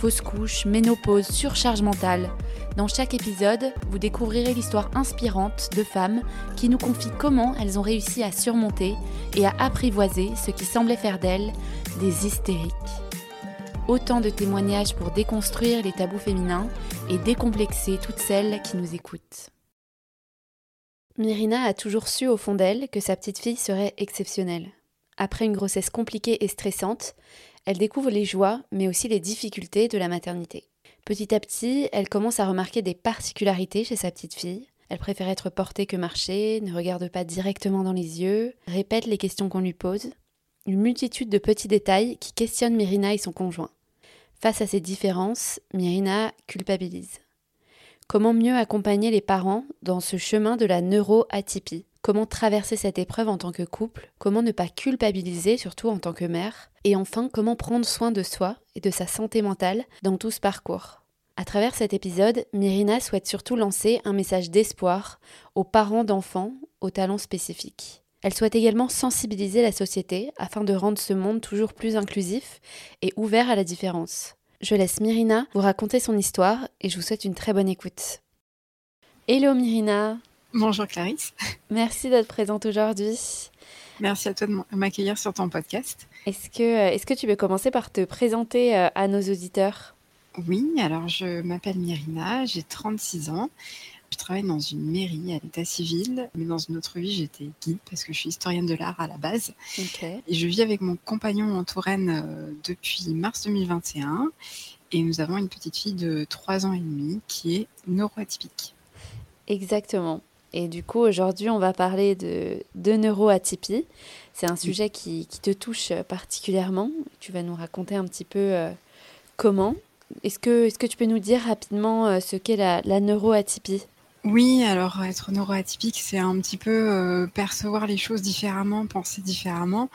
fausse couche, ménopause, surcharge mentale. Dans chaque épisode, vous découvrirez l'histoire inspirante de femmes qui nous confient comment elles ont réussi à surmonter et à apprivoiser ce qui semblait faire d'elles des hystériques. Autant de témoignages pour déconstruire les tabous féminins et décomplexer toutes celles qui nous écoutent. Myrina a toujours su au fond d'elle que sa petite fille serait exceptionnelle. Après une grossesse compliquée et stressante, elle découvre les joies, mais aussi les difficultés de la maternité. Petit à petit, elle commence à remarquer des particularités chez sa petite fille. Elle préfère être portée que marcher, ne regarde pas directement dans les yeux, répète les questions qu'on lui pose. Une multitude de petits détails qui questionnent Myrina et son conjoint. Face à ces différences, Myrina culpabilise. Comment mieux accompagner les parents dans ce chemin de la neuroatypie? Comment traverser cette épreuve en tant que couple Comment ne pas culpabiliser, surtout en tant que mère Et enfin, comment prendre soin de soi et de sa santé mentale dans tout ce parcours À travers cet épisode, Myrina souhaite surtout lancer un message d'espoir aux parents d'enfants aux talents spécifiques. Elle souhaite également sensibiliser la société afin de rendre ce monde toujours plus inclusif et ouvert à la différence. Je laisse Myrina vous raconter son histoire et je vous souhaite une très bonne écoute. Hello Myrina Bonjour Clarisse. Merci d'être présente aujourd'hui. Merci à toi de m'accueillir sur ton podcast. Est-ce que, euh, est que tu veux commencer par te présenter euh, à nos auditeurs? Oui, alors je m'appelle Myrina, j'ai 36 ans. Je travaille dans une mairie à l'état civil, mais dans une autre vie, j'étais guide parce que je suis historienne de l'art à la base. Et je vis avec mon compagnon en Touraine euh, depuis mars 2021. Et nous avons une petite fille de 3 ans et demi qui est neuroatypique. Exactement. Et du coup, aujourd'hui, on va parler de, de neuroatypie. C'est un sujet qui, qui, te touche particulièrement. Tu vas nous raconter un petit peu euh, comment. Est-ce que, est que tu peux nous dire rapidement euh, ce qu'est la, la neuroatypie? Oui, alors être neuroatypique, c'est un petit peu euh, percevoir les choses différemment, penser différemment.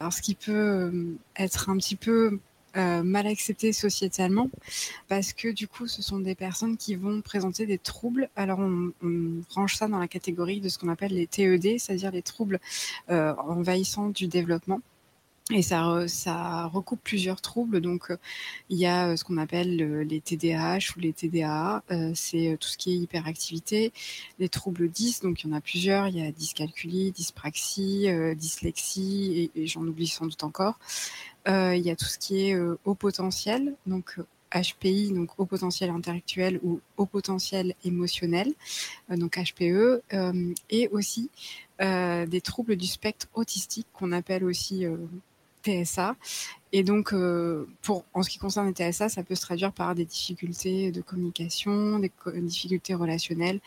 Alors ce qui peut être un petit peu euh, mal accepté sociétalement parce que du coup ce sont des personnes qui vont présenter des troubles. Alors on, range ça dans la catégorie de ce qu'on appelle les TED, c'est-à-dire les troubles euh, envahissants du développement. Et ça, recoupe plusieurs troubles. Donc, il y a ce qu'on appelle les TDAH ou les TDA. c'est tout ce qui est hyperactivité, les troubles 10. Donc, il y en a plusieurs. Il y a dyscalculie, dyspraxie, dyslexie, et j'en oublie sans doute encore. Euh, il y a tout ce qui est euh, haut potentiel, donc HPI, donc haut potentiel intellectuel ou haut potentiel émotionnel, euh, donc HPE, et aussi des troubles du spectre autistique qu'on appelle aussi TSA. Et donc, pour, en ce qui concerne les TSA, ça peut se traduire par des difficultés de communication, des difficultés relationnelles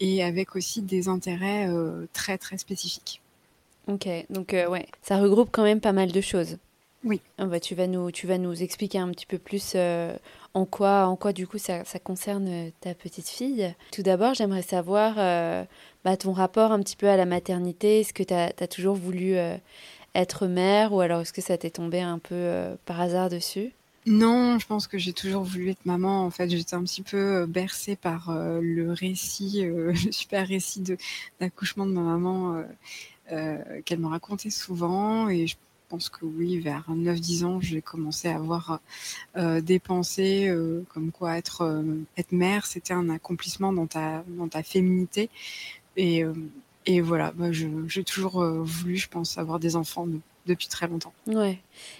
et avec aussi des intérêts très, très spécifiques. Ok, donc ouais, ça regroupe quand même pas mal de choses. Oui. Ah bah, tu, vas nous, tu vas nous expliquer un petit peu plus euh, en, quoi, en quoi, du coup, ça, ça concerne euh, ta petite fille. Tout d'abord, j'aimerais savoir euh, bah, ton rapport un petit peu à la maternité. Est-ce que tu as, toujours voulu être mère ou alors est-ce que ça t'est tombé un peu par hasard dessus? Non, je pense que j'ai toujours voulu être maman. En fait, j'étais un petit peu bercée par le récit, le super récit d'accouchement de, ma maman qu'elle me racontait souvent. Et je pense que oui, vers 9-10 ans, j'ai commencé à avoir euh, des pensées euh, comme quoi être, euh, être mère, c'était un accomplissement dans ta, dans ta féminité. Et, et voilà, bah, j'ai toujours voulu, je pense, avoir des enfants depuis très longtemps. Ouais.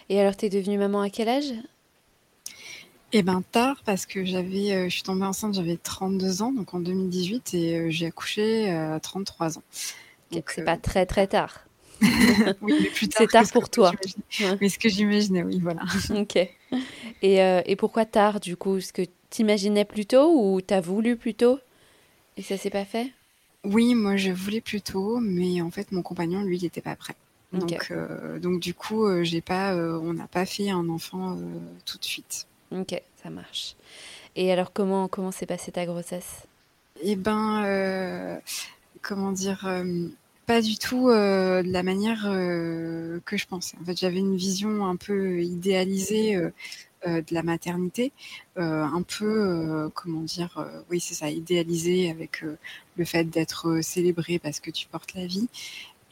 Et alors, tu es devenue maman à quel âge? Eh ben tard parce que j'avais, je suis tombée enceinte, j'avais 32 ans, donc en 2018, et j'ai accouché à 33 ans. Donc c'est pas très très tard. oui, C'est tard pour toi. Mais ce que j'imaginais, oui, voilà. ok. Et, euh, et pourquoi tard, du coup? Est-ce que tu imaginais plus tôt ou tu as voulu plus tôt et ça s'est pas fait? Oui, moi je voulais plus tôt, mais en fait mon compagnon, lui, il n'était pas prêt. Donc, euh, donc du coup, euh, j'ai pas, on n'a pas fait un enfant tout de suite. Ok, ça marche. Et alors, comment comment s'est passée ta grossesse? Eh ben, comment dire pas du tout de la manière que je pensais. En fait, j'avais une vision un peu idéalisée de la maternité, un peu, comment dire, oui, c'est ça, idéalisée avec le fait d'être célébré parce que tu portes la vie.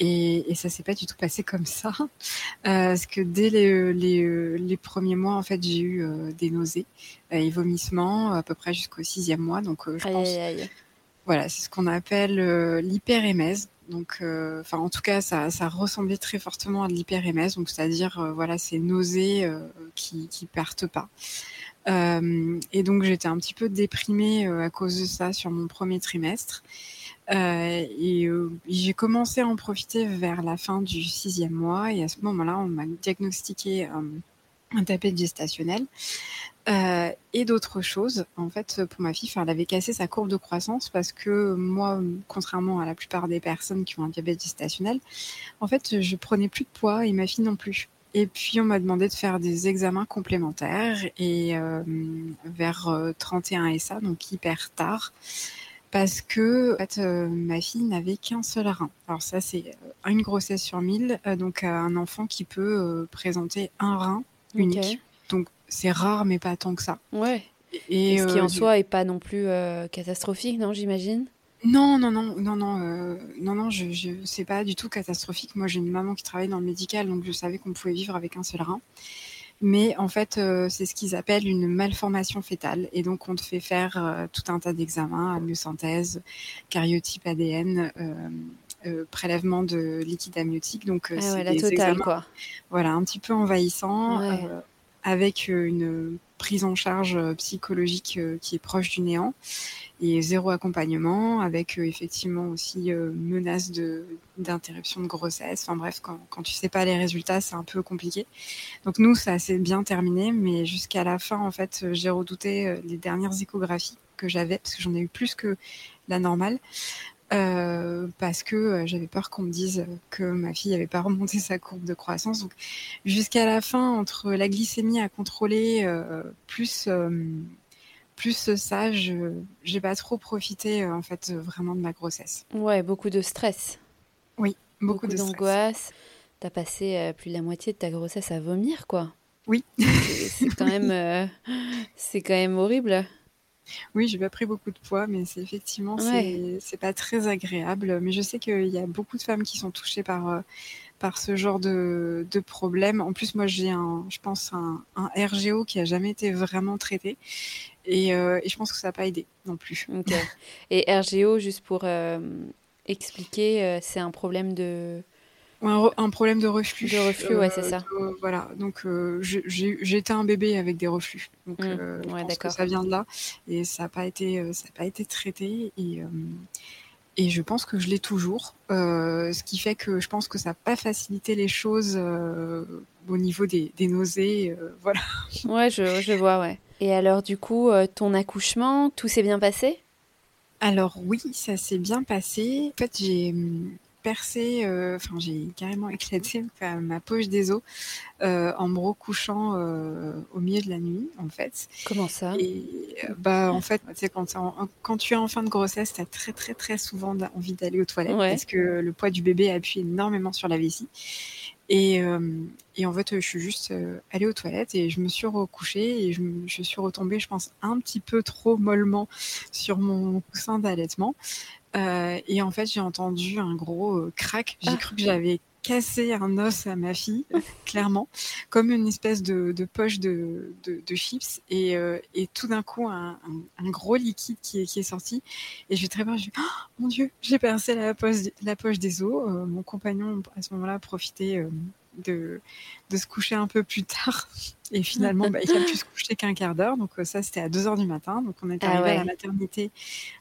Et, et ça s'est pas du tout passé comme ça, parce que dès les, les, les, premiers mois, en fait, j'ai eu des nausées et vomissements à peu près jusqu'au sixième mois. Donc, je pense, voilà, c'est ce qu'on appelle l'hyperémèse. Donc, euh, enfin, en tout cas, ça, ressemblait très fortement à de l'hyperémèse, donc c'est-à-dire, euh, voilà, ces nausées euh, qui, qui partent pas. et donc, j'étais un petit peu déprimée à cause de ça sur mon premier trimestre. j'ai commencé à en profiter vers la fin du sixième mois. Et à ce moment-là, on m'a diagnostiqué un tapet gestationnel. Euh, et d'autres choses. En fait, pour ma fille, elle avait cassé sa courbe de croissance parce que moi, contrairement à la plupart des personnes qui ont un diabète gestationnel, en fait, je prenais plus de poids et ma fille non plus. Et puis, on m'a demandé de faire des examens complémentaires et euh, vers 31 euh, SA, donc hyper tard, parce que fait, ma fille n'avait qu'un seul rein. Alors ça, c'est une grossesse sur mille, donc un enfant qui peut présenter un rein unique. Donc c'est rare, mais pas tant que ça. Ouais. Et, ce qui euh, en soi est pas non plus euh, catastrophique, non, j'imagine? Non, non, non, non, non, euh, non, non, je, je c'est pas du tout catastrophique. Moi, j'ai une maman qui travaille dans le médical, donc je savais qu'on pouvait vivre avec un seul rein. Mais en fait, c'est ce qu'ils appellent une malformation fétale. Et donc, on te fait faire tout un tas d'examens, amniosynthèse, cariotype ADN, prélèvement de liquide amniotique. Donc, ah c'est des examens, quoi. Voilà, un petit peu envahissant avec euh, une prise en charge euh, psychologique euh, qui est proche du néant et zéro accompagnement avec effectivement aussi menace de d'interruption de grossesse. Enfin bref, quand, quand tu sais pas les résultats, c'est un peu compliqué. Donc nous, ça s'est bien terminé, mais jusqu'à la fin, en fait, j'ai redouté les dernières échographies que j'avais parce que j'en ai eu plus que la normale. Euh, parce que euh, j'avais peur qu'on me dise que ma fille n'avait pas remonté sa courbe de croissance. Donc jusqu'à la fin, entre la glycémie à contrôler, euh, plus plus ça, je j'ai pas trop profité en fait vraiment de ma grossesse. Ouais, beaucoup de stress. Oui, beaucoup, beaucoup d'angoisse. T'as passé plus de la moitié de ta grossesse à vomir, quoi. Oui. C'est quand même c'est quand même horrible. Oui, j'ai pas pris beaucoup de poids, mais c'est effectivement, c'est pas très agréable. Mais je sais qu'il y a beaucoup de femmes qui sont touchées par, euh, par ce genre de, de problème. En plus, moi, j'ai un, je pense, un, un, RGO qui a jamais été vraiment traité. Et, euh, et je pense que ça n'a pas aidé non plus. Et RGO, juste pour euh, expliquer, c'est un problème de un, problème de reflux. De reflux, ouais, c'est ça. Euh, voilà, donc euh, été un bébé avec des reflux. Donc mmh. euh, pense que ça vient de là et ça n'a pas été ça pas été traité et et je pense que je l'ai toujours, ce qui fait que je pense que ça n'a pas facilité les choses au niveau des, des nausées, voilà. Ouais, je, je vois, ouais. Et alors du coup, ton accouchement, tout s'est bien passé? Alors oui, ça s'est bien passé. En fait, j'ai percé, euh, enfin j'ai carrément éclaté ma poche des os euh, en me recouchant euh, au milieu de la nuit en fait. Comment ça? Et bah en fait, quand, quand tu es en fin de grossesse, tu as très très très souvent envie d'aller aux toilettes parce que le poids du bébé appuie énormément sur la vessie. Et, et, en fait, je suis juste allée aux toilettes et je me suis recouchée et je, je, suis retombée, je pense, un petit peu trop mollement sur mon coussin d'allaitement. Euh, et en fait, j'ai entendu un gros euh, crack. J'ai ah. cru que j'avais cassé un os à ma fille, clairement, comme une espèce de, de poche de, de, de, chips. Et, euh, et tout d'un coup, un, un, gros liquide qui est, qui est sorti. Et je vais très bien, je oh, mon Dieu, j'ai percé la poche, la poche des os. Euh, mon compagnon, à ce moment-là, profitait euh, de, de se coucher un peu plus tard. Et finalement, bah, il a pu se coucher qu'un quart d'heure. Donc euh, ça, c'était à 2 heures du matin. Donc on est ah arrivé à la maternité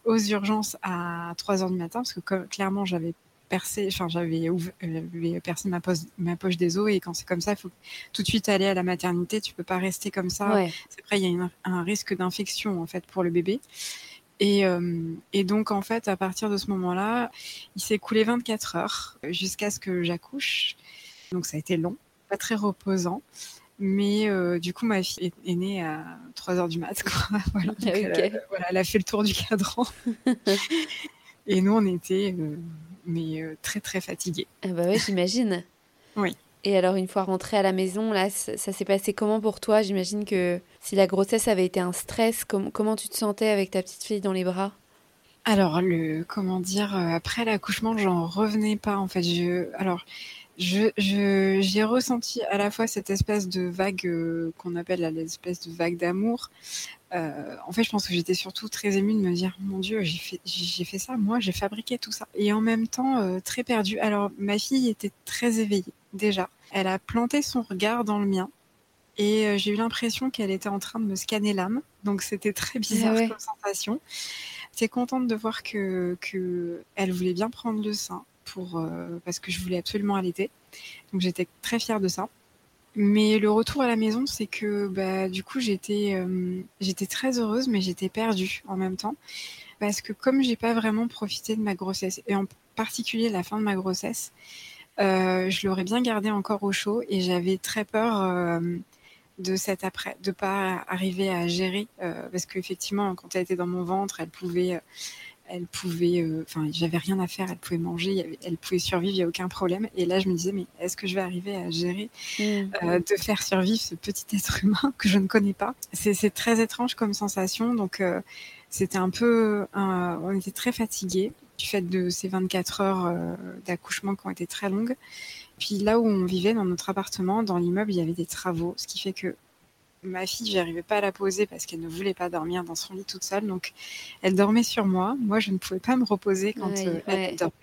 aux urgences à 3 heures du matin parce que clairement, j'avais percé, enfin j'avais euh, percé ma, poche, ma poche des os et quand c'est comme ça, il faut tout de suite aller à la maternité. Tu peux pas rester comme ça. Après, il y a un risque d'infection en fait pour le bébé. Et, euh, et, donc, en fait, à partir de ce moment-là, il s'est coulé 24 heures jusqu'à ce que j'accouche. Donc ça a été long, pas très reposant. Mais du coup, ma fille est, née à 3 heures du mat. voilà, elle, a, fait le tour du cadran. Et nous, on était mais très très fatigués. Ah bah ouais, j'imagine. oui. Et alors, une fois rentrée à la maison, là, ça, s'est passé comment pour toi? J'imagine que si la grossesse avait été un stress, comment tu te sentais avec ta petite fille dans les bras? Alors, le, comment dire, euh, après l'accouchement, j'en revenais pas, en fait. Je, alors, je, j'ai ressenti à la fois cette espèce de vague euh, qu'on appelle l'espèce de vague d'amour. Euh, en fait, je pense que j'étais surtout très émue de me dire, mon Dieu, j'ai fait, j'ai fait ça, moi, j'ai fabriqué tout ça. Et en même temps, très perdue. Alors, ma fille était très éveillée déjà. Elle a planté son regard dans le mien et j'ai eu l'impression qu'elle était en train de me scanner l'âme. Donc c'était très bizarre ah comme sensation. J'étais contente de voir que, elle voulait bien prendre le sein pour euh, parce que je voulais absolument allaiter. Donc j'étais très fière de ça. Mais le retour à la maison, c'est que bah, du coup j'étais euh, j'étais très heureuse, mais j'étais perdue en même temps parce que comme j'ai pas vraiment profité de ma grossesse et en particulier la fin de ma grossesse, euh, je l'aurais bien gardé encore au chaud et j'avais très peur de cette après, de pas arriver à gérer euh, parce qu'effectivement quand elle était dans mon ventre, elle pouvait elle pouvait, enfin, j'avais rien à faire, elle pouvait manger, elle pouvait survivre, il n'y a aucun problème. Et là, je me disais, mais est-ce que je vais arriver à gérer, mmh. de faire survivre ce petit être humain que je ne connais pas? C'est très étrange comme sensation, donc c'était un peu, on était très fatigués du fait de ces 24 heures euh, d'accouchement qui ont été très longues. Puis là où on vivait, dans notre appartement, dans l'immeuble, il y avait des travaux, ce qui fait que ma fille, j'arrivais pas à la poser parce qu'elle ne voulait pas dormir dans son lit toute seule. Donc, elle dormait sur moi. Moi, je ne pouvais pas me reposer quand euh, elle dormait.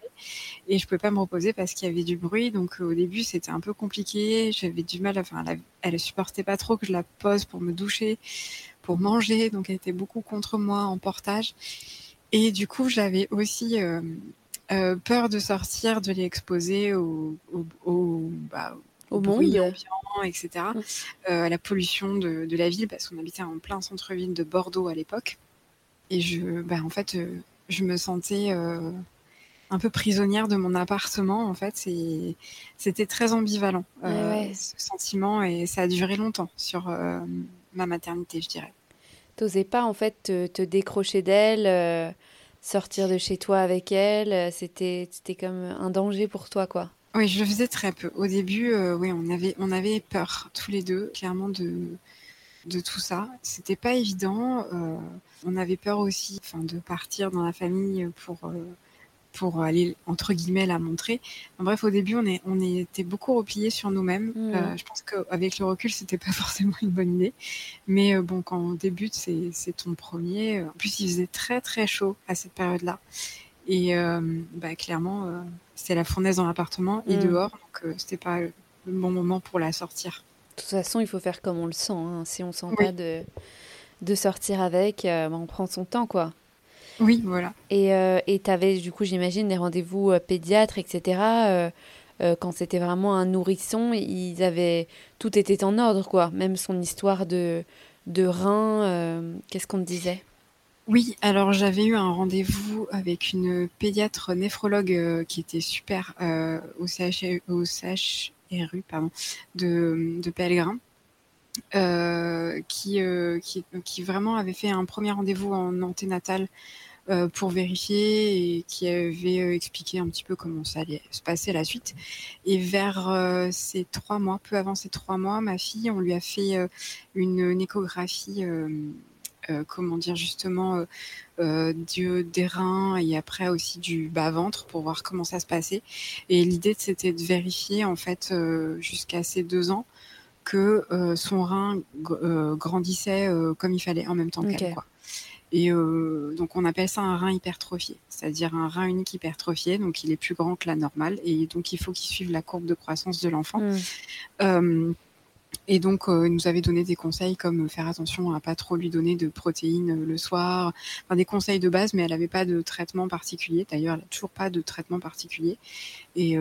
Et je pouvais pas me reposer parce qu'il y avait du bruit. Donc, au début, c'était un peu compliqué. J'avais du mal. Enfin, elle, ne supportait pas trop que je la pose pour me doucher, pour manger. Donc, elle était beaucoup contre moi en portage. Et du coup, j'avais aussi euh, euh, peur de sortir, de les exposer au, au, au, bah, au monde ambiant, etc., mmh. euh, à la pollution de, de, la ville, parce qu'on habitait en plein centre-ville de Bordeaux à l'époque. Et je, bah, en fait, je me sentais un peu prisonnière de mon appartement. En fait, c'était très ambivalent ce sentiment, et ça a duré longtemps sur ma maternité, je dirais. T'osais pas en fait te, décrocher d'elle, euh, sortir de chez toi avec elle. Euh, c'était comme un danger pour toi, quoi. Oui, je le faisais très peu. Au début, euh, oui, on avait on avait peur tous les deux, clairement de de tout ça. C'était pas évident. on avait peur aussi, de partir dans la famille pour pour aller entre guillemets la montrer. bref, au début, on, est, on était beaucoup repliés sur nous-mêmes. Mmh. Euh, je pense qu'avec le recul, c'était pas forcément une bonne idée. Mais euh, bon, quand on débute, c'est ton premier. En plus, il faisait très très chaud à cette période-là. Et euh, bah, clairement, c'était la fournaise dans l'appartement et mmh. dehors, donc c'était pas le bon moment pour la sortir. De toute façon, il faut faire comme on le sent. Hein. Si on sent pas de, de sortir avec, bah, on prend son temps, quoi. Oui, voilà. Et euh, tu avais, du coup, j'imagine, des rendez-vous euh, pédiatres, etc. Euh, euh, quand c'était vraiment un nourrisson, ils avaient tout était en ordre, quoi. Même son histoire de, de rein, qu'est-ce qu'on te disait? Oui, alors j'avais eu un rendez-vous avec une pédiatre néphrologue qui était super au, CH, au CHRU pardon, de, de Pellegrin. Qui, qui, qui, vraiment avait fait un premier rendez-vous en anténatal euh, pour vérifier et qui avait euh, expliqué un petit peu comment ça allait se passer la suite. Et vers euh, ces trois mois, peu avant ces trois mois, ma fille, on lui a fait une, échographie. comment dire justement du, des reins et après aussi du bas ventre pour voir comment ça se passait et l'idée c'était de vérifier en fait jusqu'à ces deux ans que son rein grandissait comme il fallait en même temps qu'elle quoi et euh, donc on appelle ça un rein hypertrophié, c'est-à-dire un rein unique hypertrophié, donc il est plus grand que la normale, et donc il faut qu'il suive la courbe de croissance de l'enfant. Mmh. Euh, et donc, euh, il nous avait donné des conseils comme faire attention à pas trop lui donner de protéines le soir, enfin, des conseils de base, mais elle n'avait pas de traitement particulier. D'ailleurs, elle n'a toujours pas de traitement particulier. Et,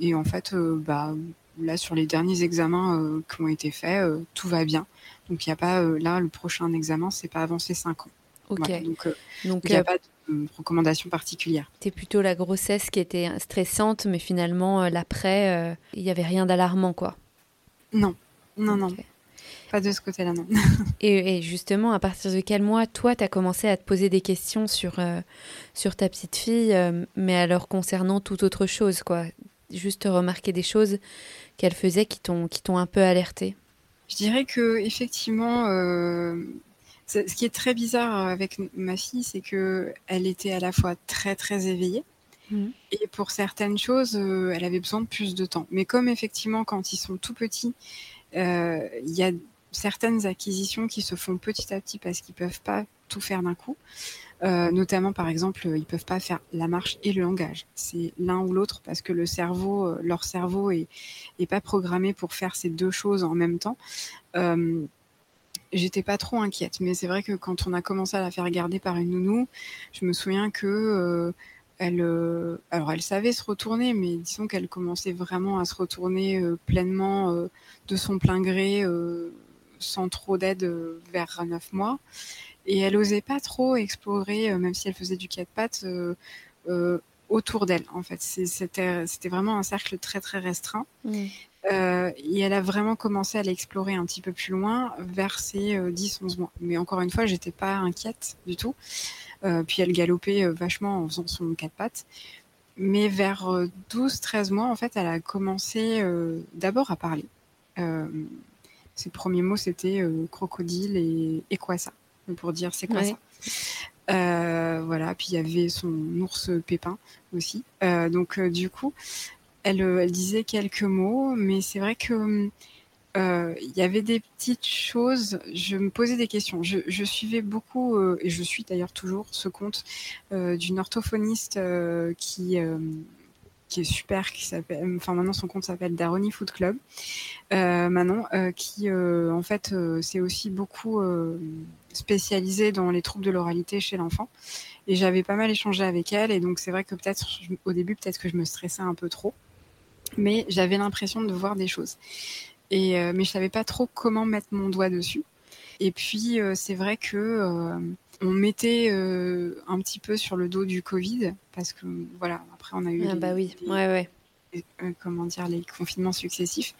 et en fait, bah, là, sur les derniers examens qui ont été faits, tout va bien. Donc, il n'y a pas, là, le prochain examen, c'est pas avancé 5 ans. Ok. donc, euh, donc il n'y a euh, pas de recommandation particulière. C'était plutôt la grossesse qui était stressante, mais finalement, euh, l'après, il n'y avait rien d'alarmant, quoi. Non, non, non. pas de ce côté-là, non. et, justement, à partir de quel mois, toi, tu as commencé à te poser des questions sur, euh, sur ta petite fille, euh, mais alors concernant toute autre chose, quoi? Juste remarquer des choses qu'elle faisait qui t'ont un peu alerté Je dirais que effectivement, euh, ce qui est très bizarre avec ma fille, c'est que elle était à la fois très très éveillée, mmh. et pour certaines choses, elle avait besoin de plus de temps. Mais comme effectivement, quand ils sont tout petits, il y a certaines acquisitions qui se font petit à petit parce qu'ils peuvent pas tout faire d'un coup. Euh, notamment, par exemple, ils peuvent pas faire la marche et le langage. C'est l'un ou l'autre parce que le cerveau, euh, leur cerveau est, pas programmé pour faire ces deux choses en même temps. Euh, J'étais pas trop inquiète, mais c'est vrai que quand on a commencé à la faire garder par une nounou, je me souviens que elle, alors elle savait se retourner, mais disons qu'elle commençait vraiment à se retourner pleinement de son plein gré sans trop d'aide vers neuf mois. Et elle osait pas trop explorer, euh, même si elle faisait du quatre pattes, euh, autour d'elle. En fait, c'était vraiment un cercle très très restreint. Mmh. et elle a vraiment commencé à l'explorer un petit peu plus loin vers ses 10-11 mois. Mais encore une fois, j'étais pas inquiète du tout. puis elle galopait vachement en faisant son quatre pattes. Mais vers 12-13 mois, en fait, elle a commencé d'abord à parler. Ses premiers mots, c'était euh, crocodile et, et, quoi ça Pour dire c'est quoi ça euh, Voilà, puis il y avait son ours Pépin aussi. Euh, donc, du coup, elle, elle, disait quelques mots, mais c'est vrai que. Il y avait des petites choses, je me posais des questions. Je, je suivais beaucoup, et je suis d'ailleurs toujours, ce compte d'une orthophoniste qui, qui est super, qui s'appelle, enfin maintenant son compte s'appelle Daroni Food Club. Euh, Manon, euh, qui euh, en fait c'est aussi beaucoup spécialisée dans les troubles de l'oralité chez l'enfant. Et j'avais pas mal échangé avec elle, et donc c'est vrai que peut-être au début peut-être que je me stressais un peu trop, mais j'avais l'impression de voir des choses. Et mais je savais pas trop comment mettre mon doigt dessus. Et puis c'est vrai que on mettait euh, un petit peu sur le dos du Covid parce que voilà, après on a eu ah bah oui, ouais ouais. Euh, comment dire les confinements successifs.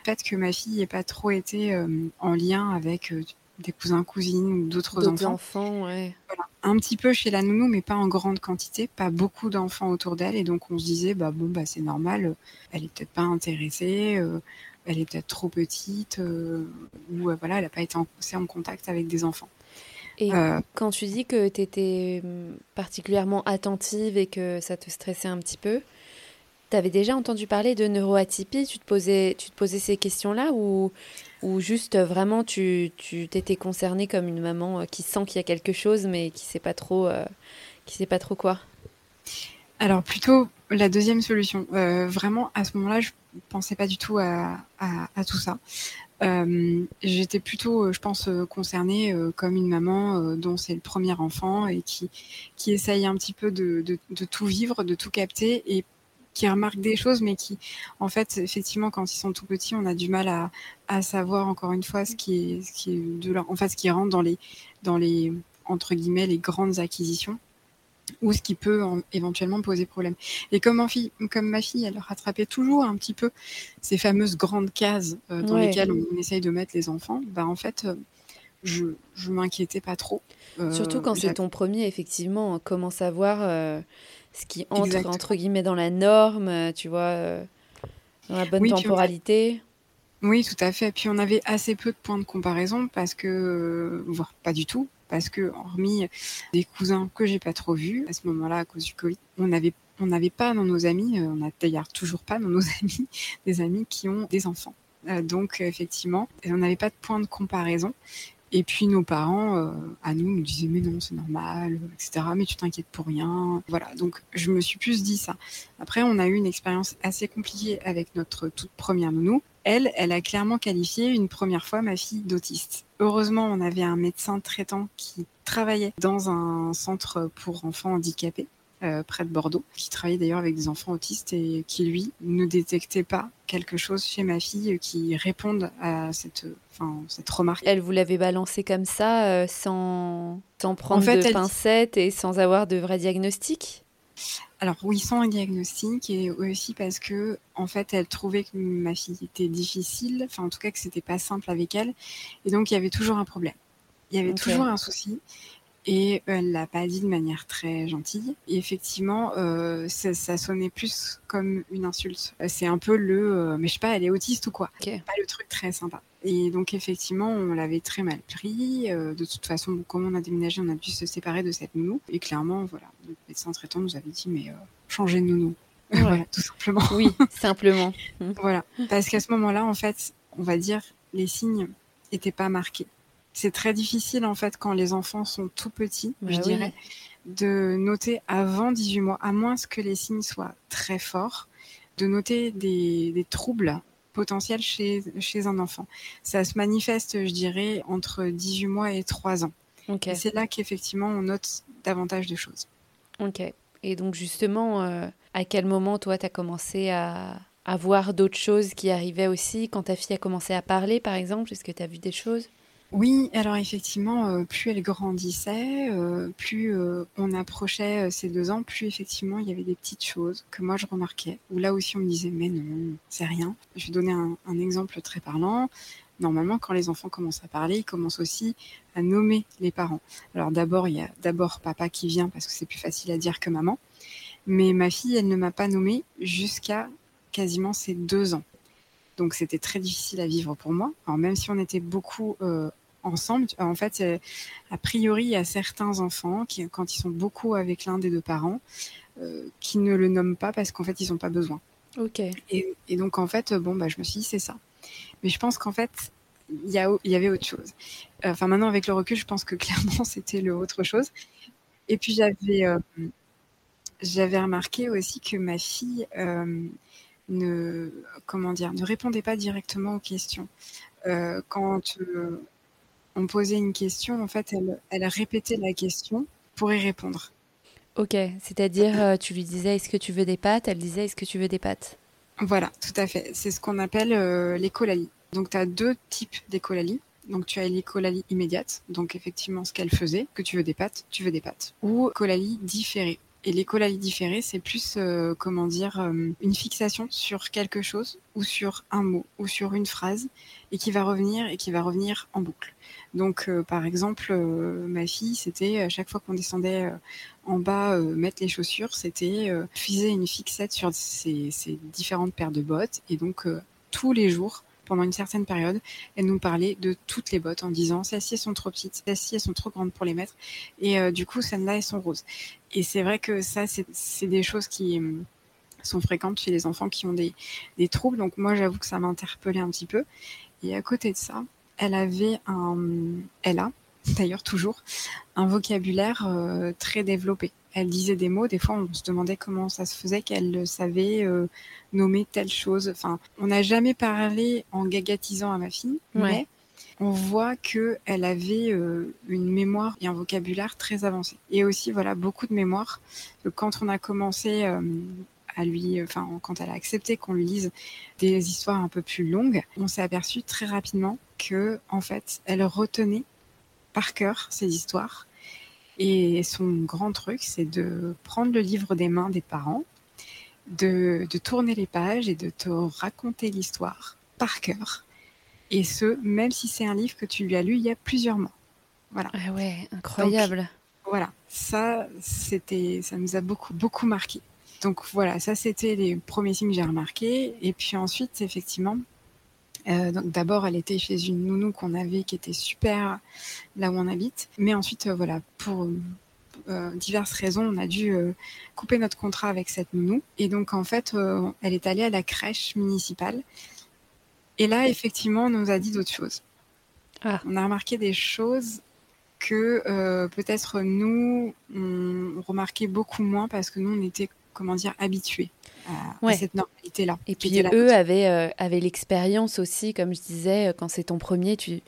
Le fait que ma fille n'ait pas trop été euh, en lien avec des cousins cousines ou d'autres enfants. enfants ouais. Voilà. Un petit peu chez la nounou mais pas en grande quantité, pas beaucoup d'enfants autour d'elle et donc on se disait bah bon bah c'est normal, elle est peut-être pas intéressée elle est peut-être trop petite ou voilà, elle n'a pas été en, en contact avec des enfants. Et euh, quand tu dis que tu étais hum, particulièrement attentive et que ça te stressait un petit peu, tu avais déjà entendu parler de neuroatypie? Tu te posais, tu te posais ces questions-là ou, ou juste vraiment tu t'étais concernée comme une maman euh, qui sent qu'il y a quelque chose mais qui sait pas trop, euh, qui sait pas trop quoi? Alors plutôt la deuxième solution. vraiment à ce moment-là, je pensais pas du tout à, à, à tout ça. Euh, j'étais plutôt, euh, je pense, euh, concernée comme une maman dont c'est le premier enfant et qui, qui essaye un petit peu de, de, tout vivre, de tout capter et qui remarque des choses, mais qui, en fait, effectivement, quand ils sont tout petits, on a du mal à, à savoir encore une fois ce qui est, ce qui ce qui rentre dans les, dans les entre guillemets, les grandes acquisitions ou ce qui peut éventuellement poser problème. Et comme, fille, comme ma fille, elle rattrapait toujours un petit peu ces fameuses grandes cases euh, dans lesquelles on, essaye de mettre les enfants, bah en fait, euh, je ne m'inquiétais pas trop. Euh, Surtout quand c'est ton premier, effectivement, comment savoir ce qui entre entre guillemets dans la norme, tu vois, dans la bonne temporalité. Oui, tout à fait. Puis on avait assez peu de points de comparaison parce que, voire pas du tout, parce que hormis des cousins que j'ai pas trop vus à ce moment-là à cause du Covid, on n'avait on n'avait pas dans nos amis, euh, on n'a d'ailleurs toujours pas dans nos amis des amis qui ont des enfants. Euh, donc effectivement, on n'avait pas de point de comparaison. Et puis nos parents, euh, à nous, nous disaient mais non, c'est normal, etc. Mais tu t'inquiètes pour rien. Voilà, donc je me suis plus dit ça. Après, on a eu une expérience assez compliquée avec notre toute première nounou. Elle, elle a clairement qualifié une première fois ma fille d'autiste. Heureusement, on avait un médecin traitant qui travaillait dans un centre pour enfants handicapés. Euh, près de Bordeaux, qui travaillait d'ailleurs avec des enfants autistes et qui, lui, ne détectait pas quelque chose chez ma fille qui réponde à cette, enfin, cette remarque. Elle vous l'avait balancé comme ça, euh, sans, sans prendre de pincettes et sans avoir de vrai diagnostic? Alors oui, sans un diagnostic et aussi parce que en fait, elle trouvait que ma fille était difficile, enfin en tout cas que c'était pas simple avec elle, et donc il y avait toujours un problème. Il y avait toujours un souci et elle l'a pas dit de manière très gentille. Et effectivement, euh, ça, ça, sonnait plus comme une insulte. C'est un peu le, euh, mais je sais pas, elle est autiste ou quoi. Pas le truc très sympa. Et donc effectivement, on l'avait très mal pris. Euh, de toute façon, comme on a déménagé, on a dû se séparer de cette nounou. Et clairement, voilà, le médecin traitant nous avait dit, mais euh, changez de nounou. voilà, tout simplement. Oui, simplement. voilà, parce qu'à ce moment-là, en fait, on va dire, les signes n'étaient pas marqués. C'est très difficile en fait quand les enfants sont tout petits, je bah dirais, de noter avant 18 mois, à moins que les signes soient très forts, de noter des, des troubles potentiels chez, chez un enfant. Ça se manifeste, je dirais, entre 18 mois et 3 ans. Et c'est là qu'effectivement on note davantage de choses. Ok. Et donc justement, euh, à quel moment toi tu as commencé à, à voir d'autres choses qui arrivaient aussi? Quand ta fille a commencé à parler par exemple, est-ce que tu as vu des choses? Oui, alors effectivement, euh, plus elle grandissait, euh, plus euh, on approchait ses deux ans, plus effectivement il y avait des petites choses que moi je remarquais, où là aussi on me disait mais non, c'est rien. Je vais donner un, exemple très parlant. Normalement, quand les enfants commencent à parler, ils commencent aussi à nommer les parents. Alors d'abord, il y a d'abord papa qui vient parce que c'est plus facile à dire que maman. Mais ma fille, elle ne m'a pas nommée jusqu'à quasiment ses deux ans. Donc c'était très difficile à vivre pour moi. Alors même si on était beaucoup ensemble. En fait, euh, a priori, il y a certains enfants qui, quand ils sont beaucoup avec l'un des deux parents, euh, qui ne le nomment pas parce qu'en fait, ils n'ont pas besoin. Ok. Et, donc, en fait, bon, bah, je me suis dit, c'est ça. Mais je pense qu'en fait, il y, y avait autre chose. Enfin, maintenant, avec le recul, je pense que clairement, c'était le autre chose. Et puis, j'avais, euh, j'avais remarqué aussi que ma fille ne, comment dire, ne répondait pas directement aux questions. quand on posait une question, en fait, elle, répétait la question pour y répondre. Ok, c'est-à-dire, euh, tu lui disais est-ce que tu veux des pâtes? Elle disait est-ce que tu veux des pâtes? Voilà, tout à fait. C'est ce qu'on appelle euh, l'écolalie. Donc, tu as deux types d'écolalie. Donc, tu as l'écolalie immédiate, donc effectivement ce qu'elle faisait, que tu veux des pâtes, tu veux des pâtes. Ou colalie différée. Et l'écolalie différée, c'est plus, euh, comment dire, une fixation sur quelque chose ou sur un mot ou sur une phrase et qui va revenir et qui va revenir en boucle. Donc, euh, par exemple, euh, ma fille, c'était à chaque fois qu'on descendait euh, en bas mettre les chaussures, c'était faisait une fixette sur ses, différentes paires de bottes. Et donc, tous les jours, pendant une certaine période, elle nous parlait de toutes les bottes en disant celles-ci sont trop petites, celles-ci elles sont trop grandes pour les mettre. Et du coup, celles-là, elles sont roses. Et c'est vrai que ça, c'est des choses qui sont fréquentes chez les enfants qui ont des, troubles. Donc moi, j'avoue que ça m'a interpellée un petit peu. Et à côté de ça, elle avait un, elle a d'ailleurs toujours un vocabulaire euh, très développé. Elle disait des mots, des fois on se demandait comment ça se faisait qu'elle savait euh, nommer telle chose. Enfin, on n'a jamais parlé en gagatisant à ma fille, mais on voit que elle avait euh, une mémoire et un vocabulaire très avancé. Et aussi, voilà, beaucoup de mémoire. Quand on a commencé à lui, enfin, quand elle a accepté qu'on lui lise des histoires un peu plus longues, on s'est aperçu très rapidement que, en fait, elle retenait par cœur ces histoires. Et son grand truc, c'est de prendre le livre des mains des parents, de, tourner les pages et de te raconter l'histoire par cœur. Et ce, même si c'est un livre que tu lui as lu il y a plusieurs mois. Voilà. Ah ouais, incroyable. voilà, ça, c'était, ça nous a beaucoup, beaucoup marqué. Donc voilà, ça c'était les premiers signes que j'ai remarqués. Et puis ensuite, effectivement, euh, donc d'abord, elle était chez une nounou qu'on avait qui était super là où on habite. Mais ensuite, euh, voilà, pour euh, diverses raisons, on a dû couper notre contrat avec cette nounou. Et donc en fait, elle est allée à la crèche municipale. Et là, effectivement, on nous a dit d'autres choses. Ah. On a remarqué des choses que peut-être nous, on remarquait beaucoup moins parce que nous, on était comment dire, habitués à, cette normalité-là. Et puis eux avaient, euh, avaient l'expérience aussi, comme je disais, euh, quand c'est ton premier, tu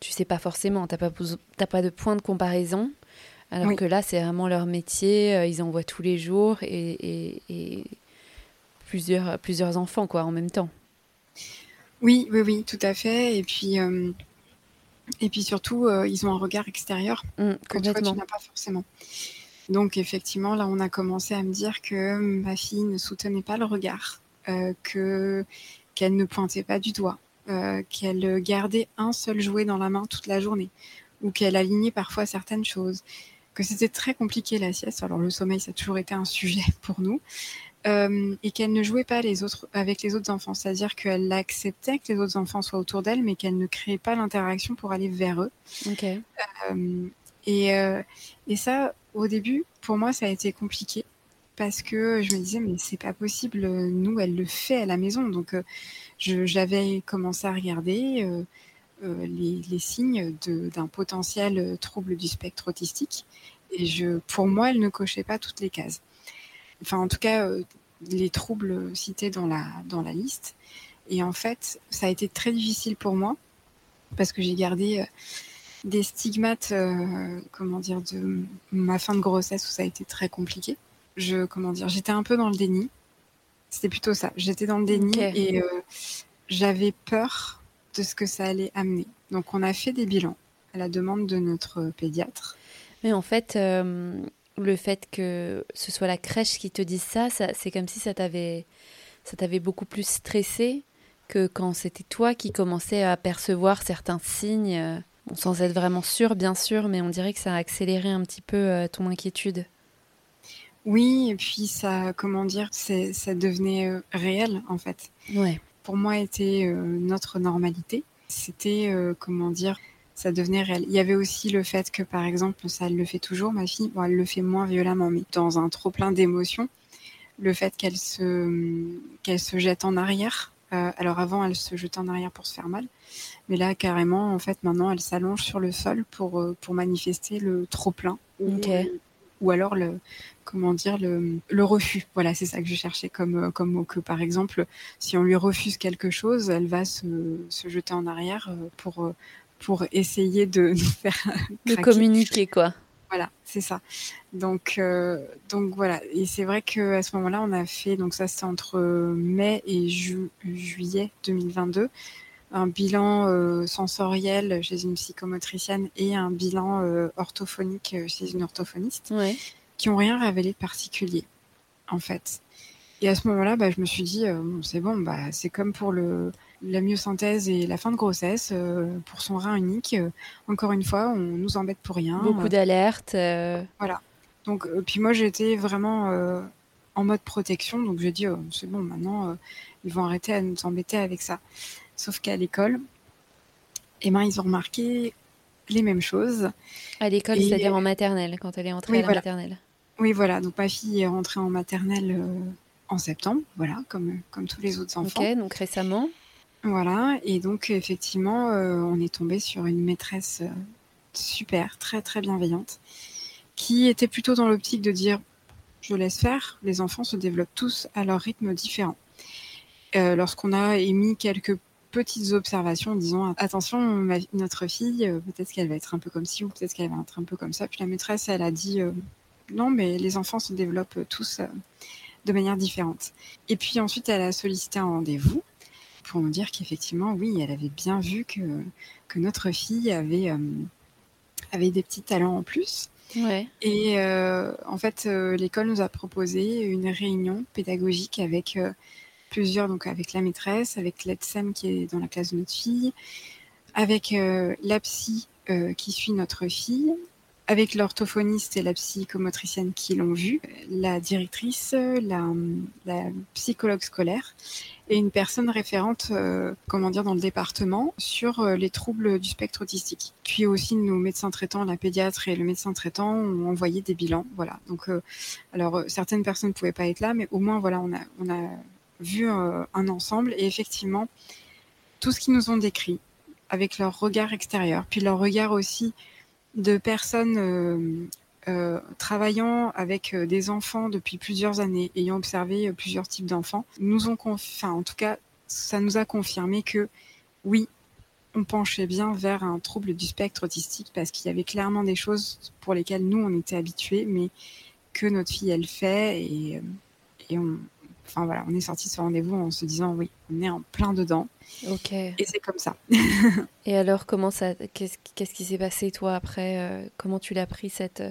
tu sais pas forcément, tu n'as pas, pas de point de comparaison. Alors que là, c'est vraiment leur métier, euh, ils en voient tous les jours et, et, plusieurs, plusieurs enfants quoi, en même temps. Oui, oui, oui, tout à fait. Et puis, et puis surtout, ils ont un regard extérieur mmh, que toi, tu n'as pas forcément. Donc effectivement, là, on a commencé à me dire que ma fille ne soutenait pas le regard, euh, que qu'elle ne pointait pas du doigt, euh, qu'elle gardait un seul jouet dans la main toute la journée, ou qu'elle alignait parfois certaines choses, que c'était très compliqué la sieste. Alors le sommeil, ça a toujours été un sujet pour nous. Euh, et qu'elle ne jouait pas les autres, avec les autres enfants, c'est-à-dire qu'elle acceptait que les autres enfants soient autour d'elle, mais qu'elle ne créait pas l'interaction pour aller vers eux. Okay. Euh, et, euh, et ça, au début, pour moi, ça a été compliqué parce que je me disais mais c'est pas possible, nous elle le fait à la maison, donc j'avais commencé à regarder les, les, signes d'un potentiel trouble du spectre autistique. Et pour moi, elle ne cochait pas toutes les cases. Enfin en tout cas euh, les troubles cités dans la, dans la liste. Et en fait, ça a été très difficile pour moi parce que j'ai gardé euh, des stigmates, euh, comment dire, de ma fin de grossesse où ça a été très compliqué. Je, comment dire, j'étais un peu dans le déni. C'était plutôt ça. J'étais dans le déni et j'avais peur de ce que ça allait amener. Donc, on a fait des bilans à la demande de notre pédiatre. Mais en fait, le fait que ce soit la crèche qui te dise ça, c'est comme si ça t'avait ça t'avait beaucoup plus stressé que quand c'était toi qui commençais à percevoir certains signes, euh, sans être vraiment sûr, bien sûr, mais on dirait que ça a accéléré un petit peu euh, ton inquiétude. Oui, et puis ça, comment dire, ça devenait euh, réel en fait. Ouais. Pour moi, était notre normalité. C'était, comment dire, ça devenait réel. Il y avait aussi le fait que, par exemple, ça elle le fait toujours, ma fille, bon, elle le fait moins violemment, mais dans un trop plein d'émotions, le fait qu'elle se, qu'elle se jette en arrière. Euh, alors avant, elle se jetait en arrière pour se faire mal, mais là, carrément, en fait, maintenant, elle s'allonge sur le sol pour, euh, pour manifester le trop plein. Ou, alors le, comment dire, le, le refus. Voilà, c'est ça que je cherchais comme, comme mot. Que par exemple, si on lui refuse quelque chose, elle va se, se jeter en arrière euh, pour pour essayer de nous faire de communiquer quoi. Voilà, c'est ça. Donc euh, donc voilà, et c'est vrai que à ce moment-là, on a fait donc ça c'est entre mai et juillet 2022 un bilan euh, sensoriel chez une psychomotricienne et un bilan euh, orthophonique chez une orthophoniste qui ont rien révélé de particulier en fait. Et à ce moment-là, bah, je me suis dit, c'est bon, bah, c'est comme pour le, la myosynthèse et la fin de grossesse euh, pour son rein unique. Euh, encore une fois, on nous embête pour rien. Beaucoup d'alertes. Euh. Voilà. Donc, puis moi, j'étais vraiment en mode protection. Donc, j'ai dit, oh, c'est bon, maintenant, ils vont arrêter à nous embêter avec ça. Sauf qu'à l'école, eh ben, ils ont remarqué les mêmes choses. À l'école, c'est-à-dire en maternelle, quand elle est entrée à la maternelle. Oui, voilà. Donc, ma fille est rentrée en maternelle en septembre, voilà, comme, comme tous les autres enfants. Ok, donc récemment. Voilà, et donc effectivement, euh, on est tombé sur une maîtresse euh, super, très très bienveillante, qui était plutôt dans l'optique de dire je laisse faire, les enfants se développent tous à leur rythme différent. Euh, lorsqu'on a émis quelques petites observations en disant attention, notre fille, peut-être qu'elle va être un peu comme ci ou peut-être qu'elle va être un peu comme ça. Puis la maîtresse, elle a dit non, mais les enfants se développent tous de manière différente. Et puis ensuite, elle a sollicité un rendez-vous pour nous dire qu'effectivement, oui, elle avait bien vu que, que notre fille avait, euh, avait des petits talents en plus. Et euh, en fait, euh, l'école nous a proposé une réunion pédagogique avec plusieurs, donc avec la maîtresse, avec l'ETSEM qui est dans la classe de notre fille, avec la psy qui suit notre fille, avec l'orthophoniste et la psychomotricienne qui l'ont vu, la directrice, la, psychologue scolaire et une personne référente, euh, comment dire, dans le département sur euh, les troubles du spectre autistique. Puis aussi nos médecins traitants, la pédiatre et le médecin traitant ont envoyé des bilans. Voilà. Donc, euh, alors certaines personnes ne pouvaient pas être là, mais au moins voilà, on a vu un ensemble. Et effectivement tout ce qu'ils nous ont décrit avec leur regard extérieur, puis leur regard aussi de personnes euh, euh, travaillant avec euh, des enfants depuis plusieurs années, ayant observé plusieurs types d'enfants, nous ont, enfin, en tout cas, ça nous a confirmé que oui, on penchait bien vers un trouble du spectre autistique parce qu'il y avait clairement des choses pour lesquelles nous on était habitués, mais que notre fille elle fait et, et on, enfin voilà, on est sorti de ce rendez-vous en se disant oui, on est en plein dedans. Ok. Et c'est comme ça. et alors, comment ça, qu'est-ce, qu'est-ce qui s'est passé toi après euh, Comment tu l'as pris cette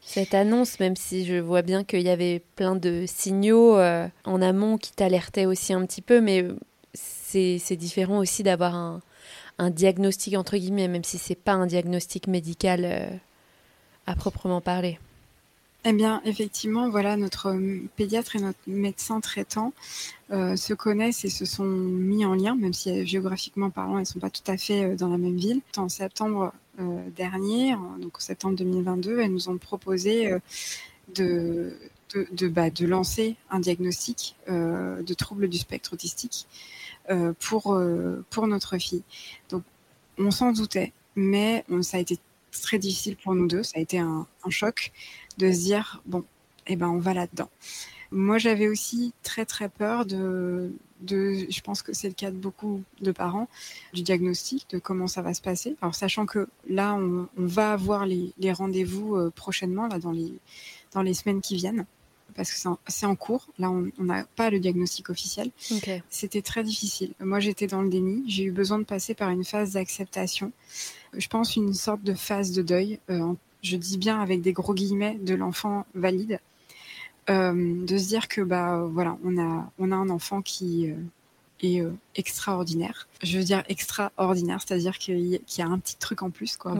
cette annonce, même si je vois bien qu'il y avait plein de signaux en amont qui t'alertaient aussi un petit peu, mais c'est différent aussi d'avoir un, un, diagnostic, entre guillemets, même si c'est pas un diagnostic médical à proprement parler. Eh bien, effectivement, voilà, notre pédiatre et notre médecin traitant euh, se connaissent et se sont mis en lien, même si euh, géographiquement parlant, ils ne sont pas tout à fait euh, dans la même ville. En septembre dernier, donc en septembre 2022, elles nous ont proposé de, bah, de, lancer un diagnostic de trouble du spectre autistique pour, pour notre fille. Donc, on s'en doutait, mais ça a été très difficile pour nous deux. Ça a été un choc de se dire bon, eh ben on va là-dedans. Moi, j'avais aussi très très peur de, de je pense que c'est le cas de beaucoup de parents, du diagnostic, de comment ça va se passer. Alors, sachant que là, on, va avoir les, les rendez-vous euh, prochainement, là, dans les, dans les semaines qui viennent, parce que c'est en, cours. Là, on n'a pas le diagnostic officiel. C'était très difficile. Moi, j'étais dans le déni. J'ai eu besoin de passer par une phase d'acceptation. Je pense une sorte de phase de deuil, euh, je dis bien avec des gros guillemets, de l'enfant valide. Euh, de se dire que bah voilà, on a on a un enfant qui euh, est euh, extraordinaire. Je veux dire extraordinaire, c'est-à-dire qu'il y, a un petit truc en plus quoi.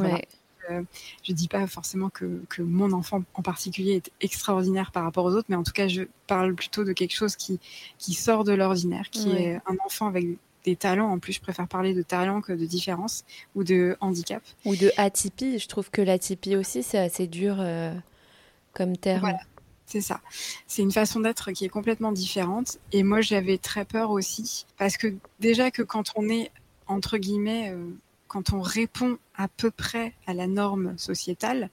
je dis pas forcément que, que, mon enfant en particulier est extraordinaire par rapport aux autres, mais en tout cas, je parle plutôt de quelque chose qui, qui sort de l'ordinaire, qui est un enfant avec des talents. En plus, je préfère parler de talent que de différence ou de handicap. Ou de atypie. Je trouve que l'atypie aussi, c'est assez dur euh, comme terme. Voilà. C'est ça. C'est une façon d'être qui est complètement différente. Et moi, j'avais très peur aussi. Parce que déjà que quand on est, entre guillemets, euh, quand on répond à peu près à la norme sociétale,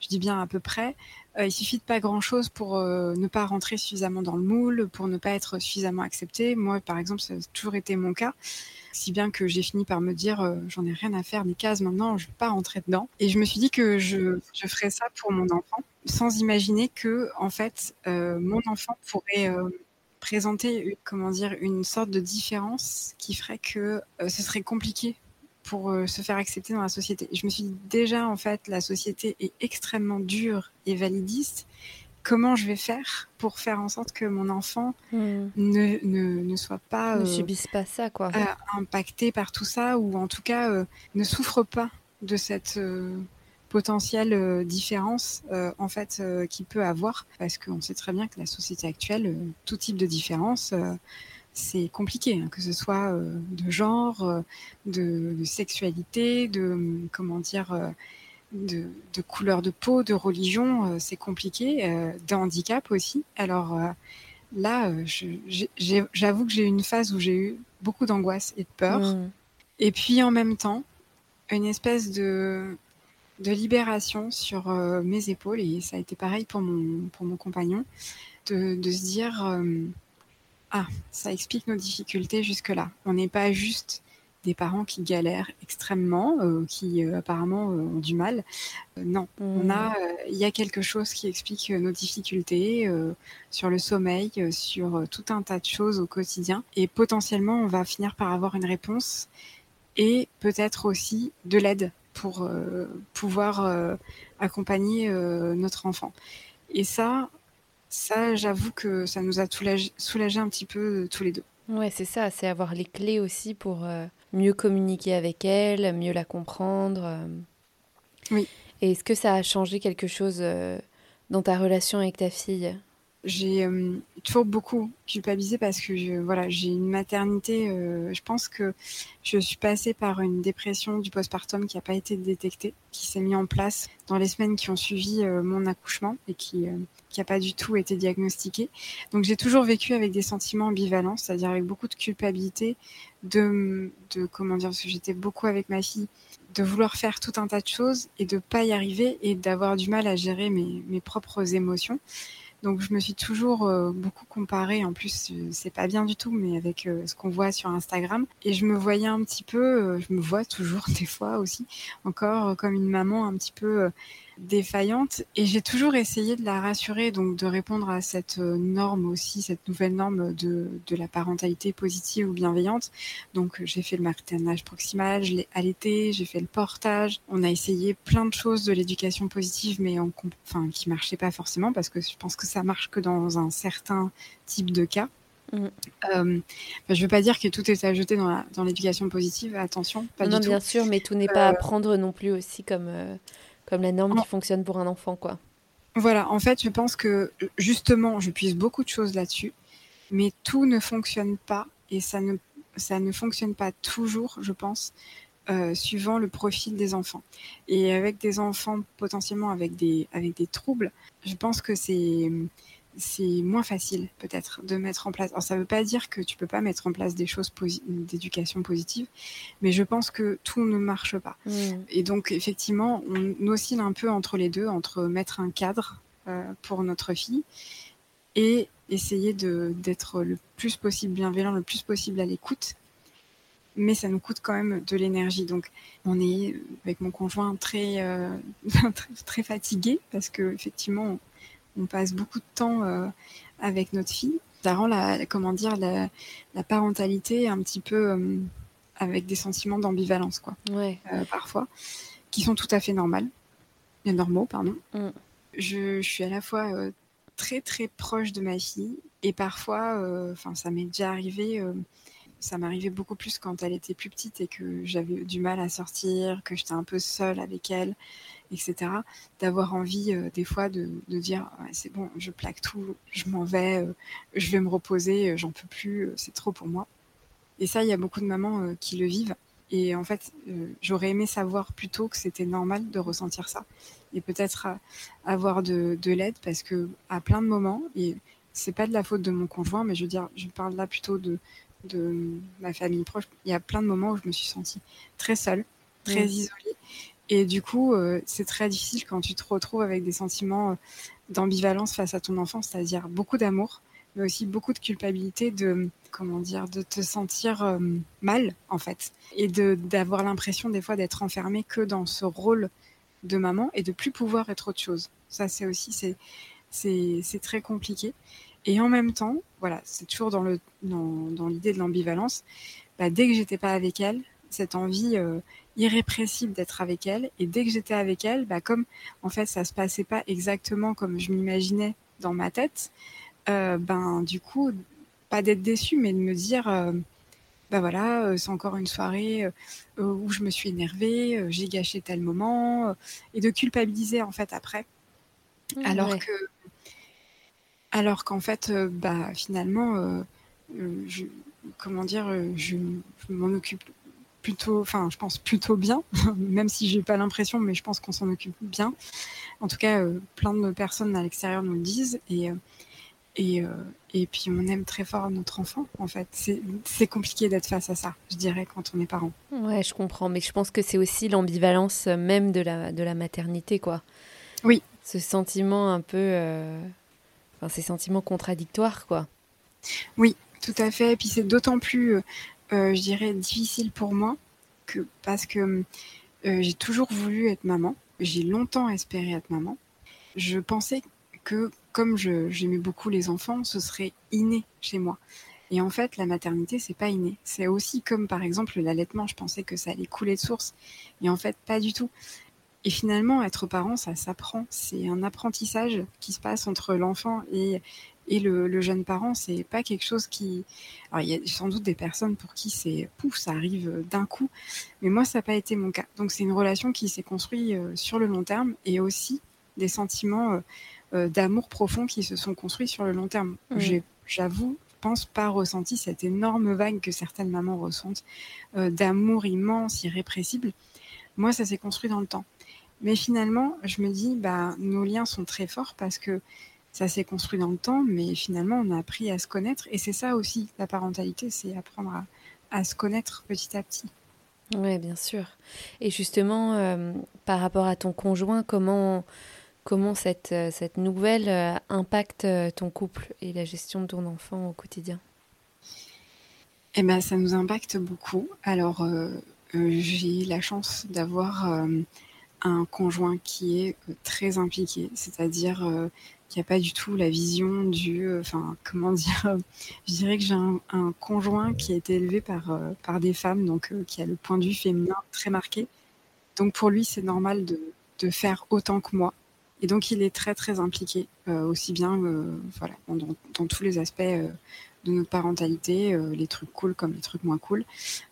je dis bien à peu près, il suffit de pas grand-chose pour euh, ne pas rentrer suffisamment dans le moule, pour ne pas être suffisamment accepté. Moi, par exemple, ça a toujours été mon cas, si bien que j'ai fini par me dire euh, j'en ai rien à faire des cases maintenant, je vais pas rentrer dedans. Et je me suis dit que je, je ferais ça pour mon enfant, sans imaginer que en fait mon enfant pourrait présenter comment dire une sorte de différence qui ferait que ce serait compliqué pour euh, se faire accepter dans la société. je me suis dit, déjà, en fait, la société est extrêmement dure et validiste. Comment je vais faire pour faire en sorte que mon enfant hmm. ne, ne, ne, soit pas... Ne euh, subisse pas ça, quoi. Euh, impacté par tout ça, ou en tout cas, ne souffre pas de cette potentielle différence en fait qu'il peut avoir parce qu'on sait très bien que la société actuelle tout type de différence c'est compliqué, hein, que ce soit euh, de genre, euh, de, sexualité, de comment dire, euh, de, couleur de peau, de religion, c'est compliqué, de handicap aussi. Alors là, j'avoue que j'ai eu une phase où j'ai eu beaucoup d'angoisse et de peur, mmh. et puis en même temps une espèce de de libération sur mes épaules et ça a été pareil pour mon pour mon compagnon de, de se dire ah, ça explique nos difficultés jusque-là. On n'est pas juste des parents qui galèrent extrêmement, euh, qui euh, apparemment euh, ont du mal. non, on a, il y a quelque chose qui explique nos difficultés sur le sommeil, sur tout un tas de choses au quotidien, et potentiellement on va finir par avoir une réponse et peut-être aussi de l'aide pour pouvoir accompagner notre enfant. Et ça, ça, j'avoue que ça nous a soulagé, un petit peu euh, tous les deux. Ouais, c'est ça, c'est avoir les clés aussi pour euh, mieux communiquer avec elle, mieux la comprendre. Euh. Oui. Et est-ce que ça a changé quelque chose dans ta relation avec ta fille? J'ai toujours beaucoup culpabilisé parce que voilà, j'ai une maternité. je pense que je suis passée par une dépression du postpartum qui n'a pas été détectée, qui s'est mis en place dans les semaines qui ont suivi mon accouchement et qui qui n'a pas du tout été diagnostiquée. Donc j'ai toujours vécu avec des sentiments ambivalents, c'est-à-dire avec beaucoup de culpabilité, de, de comment dire, parce que j'étais beaucoup avec ma fille, de vouloir faire tout un tas de choses et de pas y arriver et d'avoir du mal à gérer mes, mes propres émotions. Donc je me suis toujours euh, beaucoup comparée, en plus c'est pas bien du tout, mais avec euh, ce qu'on voit sur Instagram. Et je me voyais un petit peu, euh, je me vois toujours des fois aussi, encore comme une maman un petit peu défaillante et j'ai toujours essayé de la rassurer, donc de répondre à cette euh, norme aussi, cette nouvelle norme de, de la parentalité positive ou bienveillante. Donc j'ai fait le maternage proximal, je l'ai allaité, j'ai fait le portage. On a essayé plein de choses de l'éducation positive, mais en, enfin, qui marchaient pas forcément parce que je pense que ça marche que dans un certain type de cas. Mm. Euh, je ne veux pas dire que tout est à jeter dans l'éducation positive, attention, pas non, du bien sûr, mais tout n'est pas à euh, prendre non plus aussi comme, euh, comme la norme qui fonctionne pour un enfant. quoi. Voilà, en fait, je pense que justement, je puise beaucoup de choses là-dessus, mais tout ne fonctionne pas et ça ne, ça ne fonctionne pas toujours, je pense, suivant le profil des enfants. Et avec des enfants potentiellement avec des, avec des troubles, je pense que c'est c'est moins facile peut-être de mettre en place. Alors ça ne veut pas dire que tu peux pas mettre en place des choses d'éducation positive, mais je pense que tout ne marche pas. Mmh. Et donc effectivement, on oscille un peu entre les deux, entre mettre un cadre euh, pour notre fille et essayer d'être le plus possible bienveillant, le plus possible à l'écoute. Mais ça nous coûte quand même de l'énergie. Donc, on est avec mon conjoint très, euh, très, très fatigué parce que effectivement, on passe beaucoup de temps euh, avec notre fille. Ça rend la, comment dire, la, parentalité un petit peu euh, avec des sentiments d'ambivalence, quoi. Euh, parfois, qui sont tout à fait normales, normaux, pardon. Mm. Je, suis à la fois très très proche de ma fille et parfois, enfin, ça m'est déjà arrivé ça m'arrivait beaucoup plus quand elle était plus petite et que j'avais du mal à sortir, que j'étais un peu seule avec elle, etc. D'avoir envie euh, des fois de, dire c'est bon, je plaque tout, je m'en vais, euh, je vais me reposer, euh, j'en peux plus, c'est trop pour moi. Et ça, il y a beaucoup de mamans qui le vivent. Et en fait, j'aurais aimé savoir plutôt que c'était normal de ressentir ça. Et peut-être avoir de, de l'aide parce que à plein de moments, et c'est pas de la faute de mon conjoint, mais je veux dire, je parle là plutôt de, de ma famille proche, il y a plein de moments où je me suis sentie très seule, très isolée. Et du coup, euh, c'est très difficile quand tu te retrouves avec des sentiments euh, d'ambivalence face à ton enfant, c'est-à-dire beaucoup d'amour, mais aussi beaucoup de culpabilité de comment dire de te sentir euh, mal en fait et d'avoir l'impression des fois d'être enfermée que dans ce rôle de maman et de plus pouvoir être autre chose. Ça c'est aussi c'est très compliqué. Et en même temps, voilà, c'est toujours dans le dans, dans l'idée de l'ambivalence. Bah, dès que j'étais pas avec elle, cette envie irrépressible d'être avec elle, et dès que j'étais avec elle, bah, comme en fait ça se passait pas exactement comme je m'imaginais dans ma tête, euh, ben du coup, pas d'être déçue, mais de me dire euh, bah voilà, c'est encore une soirée où je me suis énervée, j'ai gâché tel moment, et de culpabiliser en fait après. Mmh, alors que alors qu'en fait, euh, bah, finalement, euh, euh, je, comment dire, je, m'en occupe plutôt, enfin, je pense plutôt bien, même si j'ai pas l'impression, mais je pense qu'on s'en occupe bien. En tout cas, plein de personnes à l'extérieur nous le disent et et, et puis on aime très fort notre enfant. En fait, c'est compliqué d'être face à ça, je dirais, quand on est parent. Ouais, je comprends, mais je pense que c'est aussi l'ambivalence même de la de la maternité, quoi. Oui. Ce sentiment un peu ces sentiments contradictoires, quoi. Oui, tout à fait. Et puis c'est d'autant plus, euh, euh, je dirais, difficile pour moi parce que euh, j'ai toujours voulu être maman. J'ai longtemps espéré être maman. Je pensais que comme j'aimais beaucoup les enfants, ce serait inné chez moi. Et en fait, la maternité, c'est pas inné. C'est aussi comme par exemple l'allaitement. Je pensais que ça allait couler de source. Et en fait, pas du tout. Et finalement, être parent, ça s'apprend. C'est un apprentissage qui se passe entre l'enfant et, et le, jeune parent. C'est pas quelque chose qui. Alors, il y a sans doute des personnes pour qui c'est pouf, ça arrive d'un coup. Mais moi, ça n'a pas été mon cas. Donc, c'est une relation qui s'est construite euh, sur le long terme et aussi des sentiments euh, euh, d'amour profond qui se sont construits sur le long terme. J'avoue, je pense pas ressenti cette énorme vague que certaines mamans ressentent d'amour immense, irrépressible. Moi, ça s'est construit dans le temps. Mais finalement, je me dis, bah, nos liens sont très forts parce que ça s'est construit dans le temps, mais finalement, on a appris à se connaître. Et c'est ça aussi, la parentalité, c'est apprendre à, se connaître petit à petit. Oui, bien sûr. Et justement, euh, par rapport à ton conjoint, comment, comment cette, euh, cette nouvelle euh, impacte ton couple et la gestion de ton enfant au quotidien? Eh ben, ça nous impacte beaucoup. Alors, j'ai la chance d'avoir un conjoint qui est très impliqué, c'est-à-dire qu'il n'y a pas du tout la vision du, enfin, comment dire, je dirais que j'ai un, conjoint qui a été élevé par, par des femmes, donc qui a le point de vue féminin très marqué. Donc pour lui, c'est normal de, de faire autant que moi. Et donc, il est très, très impliqué, euh, aussi bien euh, voilà, dans, tous les aspects euh, de notre parentalité, les trucs cool comme les trucs moins cool,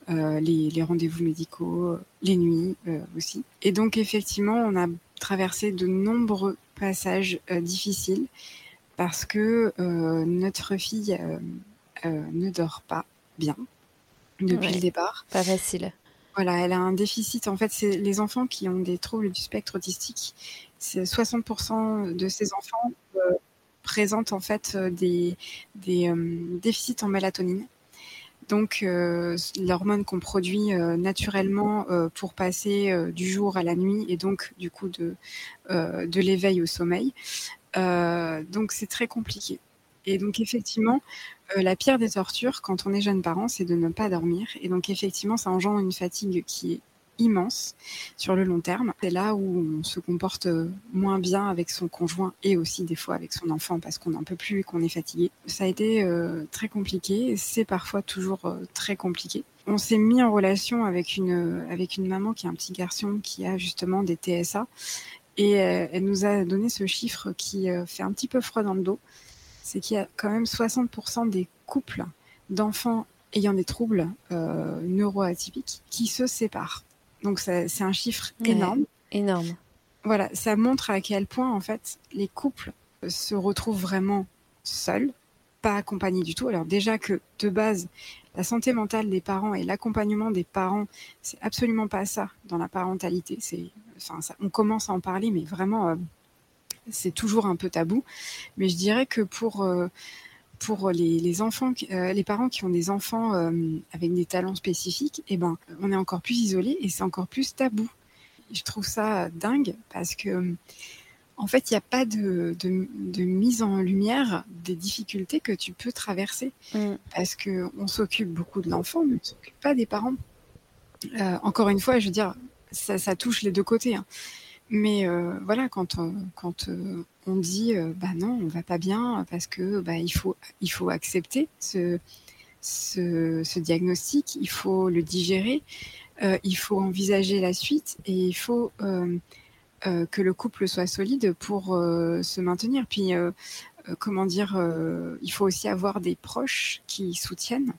les, rendez-vous médicaux, les nuits aussi. Et donc, effectivement, on a traversé de nombreux passages difficiles parce que notre fille ne dort pas bien depuis le départ. Pas facile. Voilà, elle a un déficit. En fait, c'est les enfants qui ont des troubles du spectre autistique. C'est 60% de ces enfants euh, présentent en fait euh, des, des euh, déficits en mélatonine. Donc, l'hormone qu'on produit naturellement pour passer du jour à la nuit et donc du coup de, l'éveil au sommeil. donc, c'est très compliqué. Et donc, effectivement, euh, la pire des tortures quand on est jeune parent, c'est de ne pas dormir. Et donc effectivement, ça engendre une fatigue qui est immense sur le long terme. C'est là où on se comporte euh, moins bien avec son conjoint et aussi des fois avec son enfant parce qu'on n'en peut plus et qu'on est fatigué. Ça a été euh, très compliqué, c'est parfois toujours très compliqué. On s'est mis en relation avec une, maman qui a un petit garçon qui a justement des TSA et elle nous a donné ce chiffre qui fait un petit peu froid dans le dos c'est qu'il y a quand même 60% des couples d'enfants ayant des troubles euh, neuroatypiques qui se séparent. Donc c'est un chiffre énorme. énorme. Voilà, ça montre à quel point en fait les couples se retrouvent vraiment seuls, pas accompagnés du tout. Alors déjà que de base, la santé mentale des parents et l'accompagnement des parents, c'est absolument pas ça dans la parentalité. C'est, enfin, on commence à en parler, mais vraiment euh, c'est toujours un peu tabou. Mais je dirais que pour euh, pour les, enfants, euh, les parents qui ont des enfants euh, avec des talents spécifiques, eh ben, on est encore plus isolé et c'est encore plus tabou. Je trouve ça dingue parce que, en fait, il n'y a pas de, de, mise en lumière des difficultés que tu peux traverser. Mm. Parce qu'on s'occupe beaucoup de l'enfant, mais on ne s'occupe pas des parents. encore une fois, je veux dire, ça, ça touche les deux côtés. Hein. Mais euh, voilà, quand, on, quand euh, on dit euh, bah non, on va pas bien parce que bah, il faut il faut accepter ce, ce, ce diagnostic, il faut le digérer, il faut envisager la suite et il faut que le couple soit solide pour se maintenir. Puis comment dire, il faut aussi avoir des proches qui soutiennent.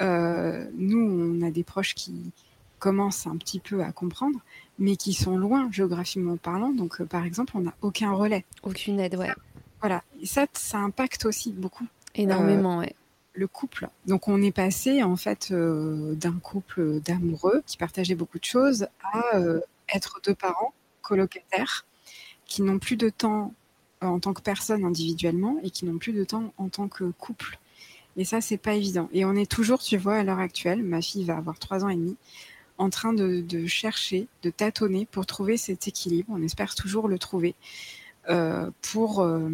nous, on a des proches qui commencent un petit peu à comprendre, mais qui sont loin géographiquement parlant. Donc, euh, par exemple, on n'a aucun relais. Aucune aide, ouais. Voilà. Et ça, ça impacte aussi beaucoup. Énormément, euh, ouais. Le couple. Donc, on est passé, en fait, euh, d'un couple d'amoureux qui partageait beaucoup de choses à être deux parents colocataires qui n'ont plus de temps en tant que personne individuellement et qui n'ont plus de temps en tant que couple. Et ça, c'est pas évident. Et on est toujours, tu vois, à l'heure actuelle, ma fille va avoir trois ans et demi, en train de, chercher, de tâtonner pour trouver cet équilibre. On espère toujours le trouver euh, pour, euh,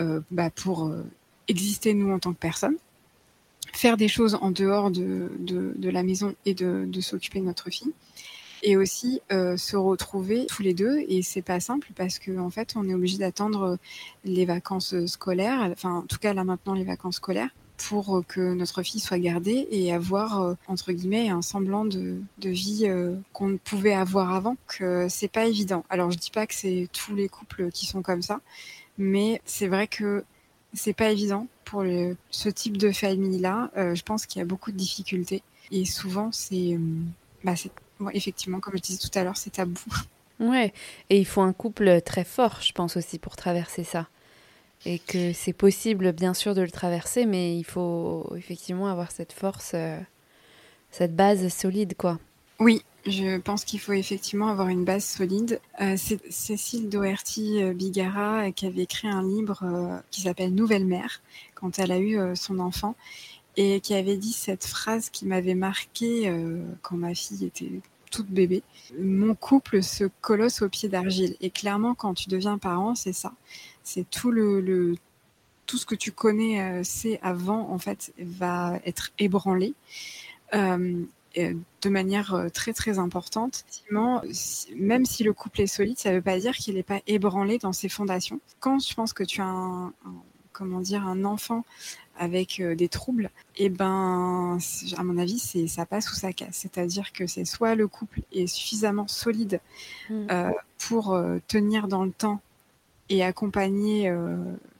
euh, bah, pour exister nous en tant que personne, faire des choses en dehors de, de, la maison et de, s'occuper de notre fille. Et aussi se retrouver tous les deux. Et c'est pas simple parce que en fait on est obligé d'attendre les vacances scolaires enfin en tout cas là maintenant les vacances scolaires pour que notre fille soit gardée et avoir euh, entre guillemets un semblant de, vie euh, qu'on pouvait avoir avant que c'est pas évident. Alors je dis pas que c'est tous les couples qui sont comme ça, mais c'est vrai que c'est pas évident pour ce type de famille là. Euh, je pense qu'il y a beaucoup de difficultés et souvent c'est bah, effectivement comme je disais tout à l'heure c'est tabou. Ouais, et il faut un couple très fort, je pense aussi, pour traverser ça et que c'est possible bien sûr de le traverser, mais il faut effectivement avoir cette force, euh, cette base solide, quoi. Oui, je pense qu'il faut effectivement avoir une base solide. Euh, c'est Cécile Doherty euh, Bigara qui avait écrit un livre qui s'appelle Nouvelle mère quand elle a eu son enfant et qui avait dit cette phrase qui m'avait marquée quand ma fille était bébé. Mon couple se colosse au pied d'argile. Et clairement, quand tu deviens parent, c'est ça c'est tout le, tout ce que tu connais, euh, c'est avant, en fait, va être ébranlé. Euh, de manière très très importante. Même si le couple est solide, ça ne veut pas dire qu'il n'est pas ébranlé dans ses fondations. Quand je pense que tu as un, comment dire un enfant avec des troubles, et eh ben à mon avis c'est ça passe ou ça casse. C'est-à-dire que c'est soit le couple est suffisamment solide mmh. pour tenir dans le temps et accompagner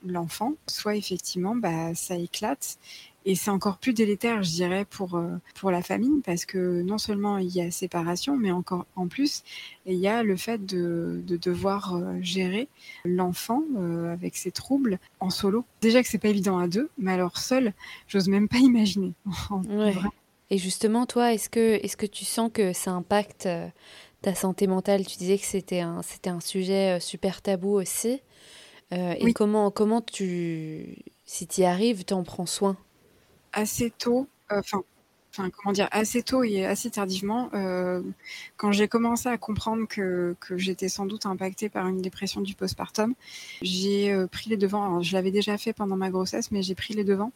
l'enfant, soit effectivement bah, ça éclate et c'est encore plus délétère, je dirais, pour, euh, pour la famille, parce que non seulement il y a séparation, mais encore en plus, il y a le fait de, de devoir euh, gérer l'enfant euh, avec ses troubles en solo. Déjà que c'est pas évident à deux, mais alors seul, j'ose même pas imaginer. Et justement, toi, est-ce que, est-ce que tu sens que ça impacte ta santé mentale? Tu disais que c'était un, un sujet super tabou aussi. Et comment, comment tu, si tu y arrives, t'en prends soin? Assez tôt, euh, enfin, comment dire, assez tôt et assez tardivement, euh, quand j'ai commencé à comprendre que, que j'étais sans doute impactée par une dépression du postpartum, j'ai euh, pris les devants. je l'avais déjà fait pendant ma grossesse, mais j'ai pris les devants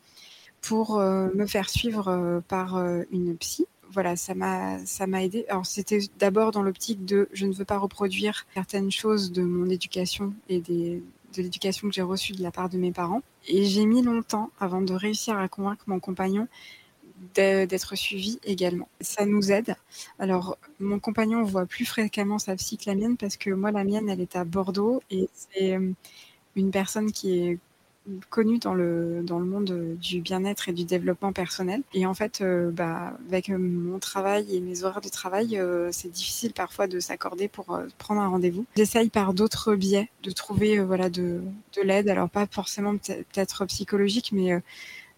pour me faire suivre par une psy. Voilà, ça m'a ça m'a aidé. Alors c'était d'abord dans l'optique de je ne veux pas reproduire certaines choses de mon éducation et des de l'éducation que j'ai reçue de la part de mes parents. Et j'ai mis longtemps avant de réussir à convaincre mon compagnon d'être suivi également. Ça nous aide. Alors, mon compagnon voit plus fréquemment sa psy que la mienne parce que moi, la mienne, elle est à Bordeaux et c'est euh, une personne qui est connue dans le, dans le monde du bien-être et du développement personnel. Et en fait, euh, bah, avec euh, mon travail et mes horaires de travail, euh, c'est difficile parfois de s'accorder pour prendre un rendez-vous. J'essaye par d'autres biais de trouver voilà, de, de l'aide, alors pas forcément peut-être psychologique, mais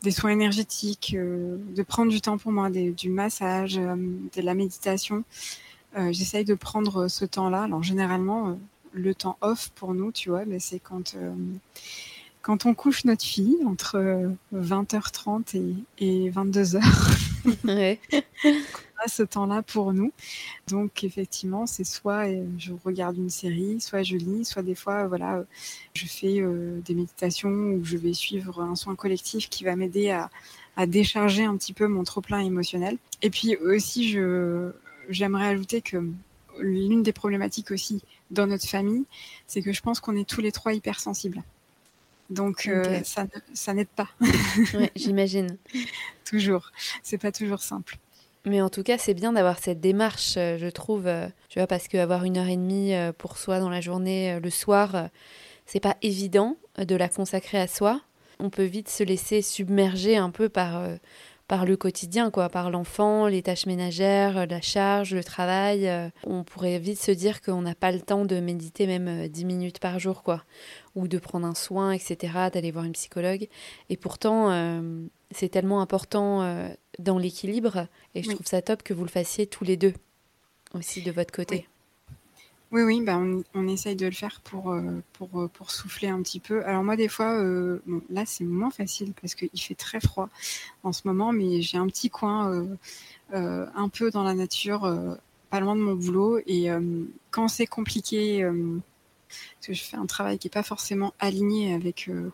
des soins énergétiques, de prendre du temps pour moi, du massage, de la méditation. J'essaye de prendre ce temps-là. Alors généralement, le temps off pour nous, tu vois, mais c'est quand quand on couche notre fille entre 20h30 euh, et, et 22h, ouais. on a ce temps-là pour nous. Donc effectivement, c'est soit euh, je regarde une série, soit je lis, soit des fois, voilà, je fais euh, des méditations ou je vais suivre un soin collectif qui va m'aider à, à, décharger un petit peu mon trop-plein émotionnel. Et puis aussi, je, j'aimerais ajouter que l'une des problématiques aussi dans notre famille, c'est que je pense qu'on est tous les trois hypersensibles. Donc euh, ça, ça n'aide pas. ouais, J'imagine. toujours. C'est pas toujours simple. Mais en tout cas, c'est bien d'avoir cette démarche, euh, je trouve. Euh, tu vois, parce qu'avoir une heure et demie pour soi dans la journée, le soir, c'est pas évident de la consacrer à soi. On peut vite se laisser submerger un peu par par le quotidien, quoi, par l'enfant, les tâches ménagères, la charge, le travail. On pourrait vite se dire qu'on n'a pas le temps de méditer même 10 minutes par jour, quoi ou de prendre un soin, etc., d'aller voir une psychologue. Et pourtant, euh, c'est tellement important euh, dans l'équilibre, et je trouve ça top que vous le fassiez tous les deux, aussi de votre côté. Oui, oui, bah on, essaye de le faire pour, euh, pour, pour souffler un petit peu. Alors moi, des fois, bon, là, c'est moins facile parce qu'il fait très froid en ce moment, mais j'ai un petit coin un peu dans la nature, pas loin de mon boulot. Et quand c'est compliqué parce que je fais un travail qui n'est pas forcément aligné avec, euh,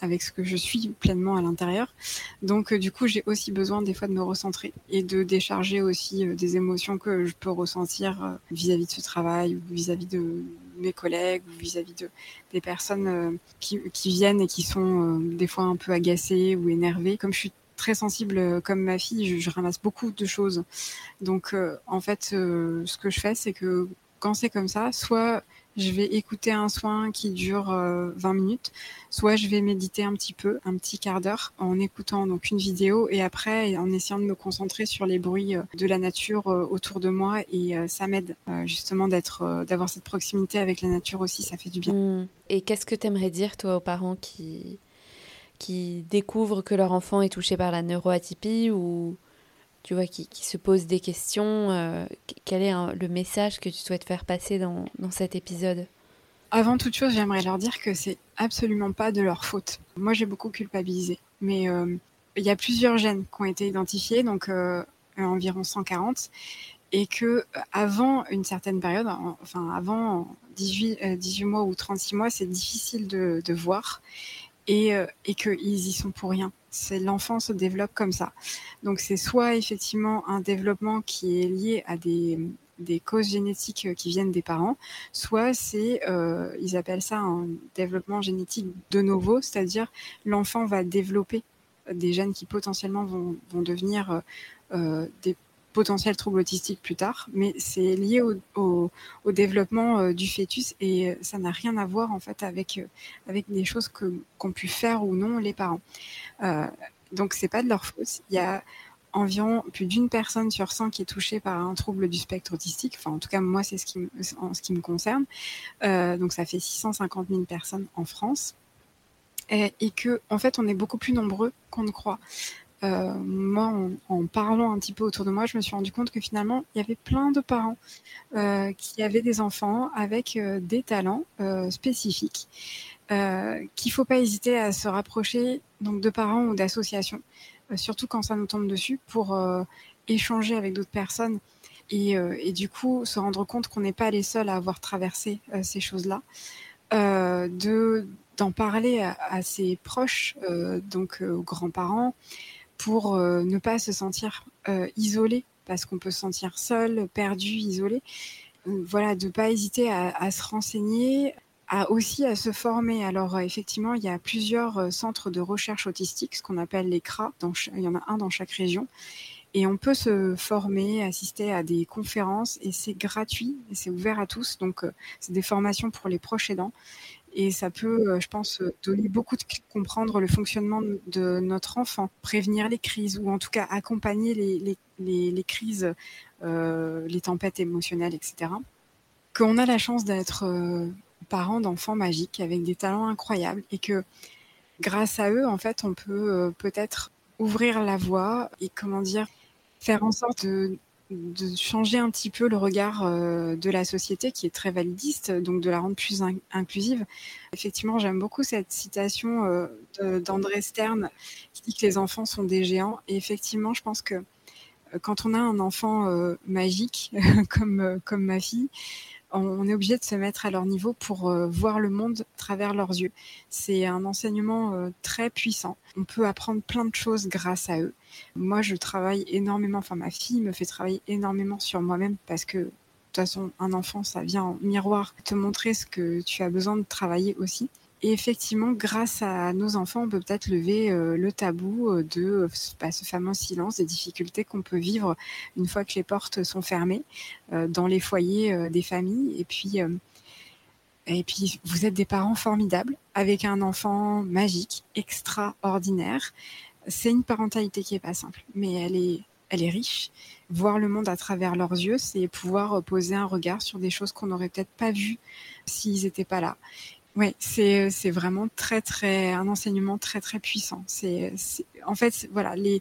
avec ce que je suis pleinement à l'intérieur. Donc, euh, du coup, j'ai aussi besoin des fois de me recentrer et de décharger aussi euh, des émotions que je peux ressentir vis-à-vis de ce travail ou vis-à-vis de mes collègues ou vis-à-vis de des personnes qui, viennent et qui sont des fois un peu agacées ou énervées. Comme je suis très sensible comme ma fille, je ramasse beaucoup de choses. Donc, en fait, ce que je fais, c'est que quand c'est comme ça, soit je vais écouter un soin qui dure 20 euh, minutes, soit je vais méditer un petit peu, un petit quart d'heure, en écoutant donc une vidéo et après en essayant de me concentrer sur les bruits euh, de la nature euh, autour de moi et ça m'aide justement d'être, d'avoir cette proximité avec la nature aussi, ça fait du bien. Mmh. Et qu'est-ce que tu aimerais dire toi aux parents qui qui découvrent que leur enfant est touché par la neuroatypie ou tu vois, qui, qui, se posent des questions. Euh, quel est le message que tu souhaites faire passer dans, dans cet épisode? Avant toute chose, j'aimerais leur dire que c'est absolument pas de leur faute. Moi, j'ai beaucoup culpabilisé, mais euh, il y a plusieurs gènes qui ont été identifiés, donc euh, environ 140, et que avant une certaine période, enfin avant 18, 18 mois ou 36 mois, c'est difficile de, de voir. Et, et qu'ils y sont pour rien. C'est l'enfant se développe comme ça. Donc c'est soit effectivement un développement qui est lié à des, causes génétiques qui viennent des parents, soit c'est, euh, ils appellent ça un développement génétique de novo, c'est-à-dire l'enfant va développer des gènes qui potentiellement vont, devenir euh, des potentiels troubles autistiques plus tard, mais c'est lié au, développement euh, du fœtus et ça n'a rien à voir en fait avec avec des choses qu'ont pu faire ou non les parents. Euh, donc c'est pas de leur faute. Il y a environ plus d'une personne sur 100 qui est touchée par un trouble du spectre autistique. Enfin, en tout cas, moi, c'est ce qui en ce qui me concerne. Euh, donc, ça fait 650 000 personnes en France. Et, que, en fait, on est beaucoup plus nombreux qu'on ne croit. Euh, moi, en, parlant un petit peu autour de moi, je me suis rendu compte que finalement, il y avait plein de parents euh, qui avaient des enfants avec euh, des talents spécifiques, qu'il faut pas hésiter à se rapprocher donc de parents ou d'associations, surtout quand ça nous tombe dessus, pour échanger avec d'autres personnes et, du coup se rendre compte qu'on n'est pas les seuls à avoir traversé ces choses-là, de d'en parler à, ses proches, donc aux grands-parents pour euh, ne pas se sentir euh, isolé, parce qu'on peut se sentir seul, perdu, isolé. Euh, voilà, de ne pas hésiter à, se renseigner, à aussi à se former. Alors effectivement, il y a plusieurs centres de recherche autistique, ce qu'on appelle les CRA. Il y en a un dans chaque région. Et on peut se former, assister à des conférences et c'est gratuit c'est ouvert à tous. Donc, c'est des formations pour les proches aidants. Et ça peut, euh, je pense, euh, donner beaucoup de comprendre le fonctionnement de notre enfant, prévenir les crises ou en tout cas accompagner les, les, les, crises, euh, les tempêtes émotionnelles, etc. Qu'on a la chance d'être parents d'enfants magiques avec des talents incroyables et que grâce à eux, en fait, on peut peut-être ouvrir la voie et comment dire, faire en sorte de, de changer un petit peu le regard euh, de la société qui est très validiste, donc de la rendre plus in inclusive. Effectivement, j'aime beaucoup cette citation euh, d'André Stern qui dit que les enfants sont des géants. Et effectivement, je pense que euh, quand on a un enfant euh, magique comme, euh, comme ma fille, on est obligé de se mettre à leur niveau pour euh, voir le monde à travers leurs yeux. C'est un enseignement euh, très puissant. On peut apprendre plein de choses grâce à eux. Moi, je travaille énormément, enfin ma fille me fait travailler énormément sur moi-même parce que de toute façon, un enfant, ça vient en miroir te montrer ce que tu as besoin de travailler aussi. Et effectivement, grâce à nos enfants, on peut peut-être lever euh, le tabou euh, de bah, ce fameux silence, des difficultés qu'on peut vivre une fois que les portes sont fermées euh, dans les foyers euh, des familles. Et puis, euh, et puis, vous êtes des parents formidables avec un enfant magique, extraordinaire. C'est une parentalité qui est pas simple, mais elle est, elle est riche. Voir le monde à travers leurs yeux, c'est pouvoir poser un regard sur des choses qu'on n'aurait peut-être pas vues s'ils n'étaient pas là. Oui, c'est c'est vraiment très très un enseignement très très puissant. C'est en fait voilà les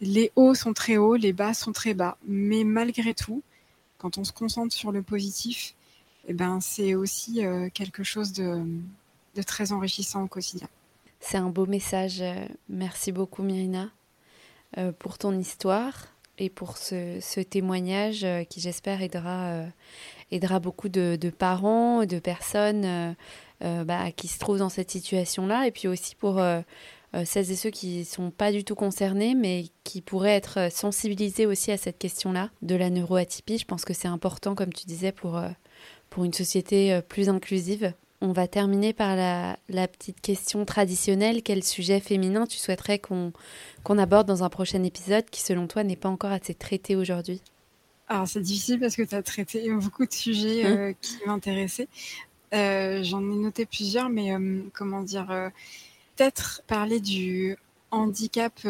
les hauts sont très hauts, les bas sont très bas, mais malgré tout, quand on se concentre sur le positif, eh ben c'est aussi euh, quelque chose de de très enrichissant au quotidien. C'est un beau message. Merci beaucoup Myrina euh, pour ton histoire et pour ce, ce témoignage euh, qui j'espère aidera aidera beaucoup de, de, parents, de personnes bah, qui se trouvent dans cette situation-là, et puis aussi pour euh, euh, celles et ceux qui ne sont pas du tout concernés, mais qui pourraient être sensibilisés aussi à cette question-là de la neuroatypie. Je pense que c'est important, comme tu disais, pour, pour une société plus inclusive. On va terminer par la, la, petite question traditionnelle. Quel sujet féminin tu souhaiterais qu'on qu aborde dans un prochain épisode qui, selon toi, n'est pas encore assez traité aujourd'hui? Alors c'est difficile parce que tu as traité beaucoup de sujets euh, mmh. qui m'intéressaient. Euh, J'en ai noté plusieurs, mais euh, comment dire, euh, peut-être parler du handicap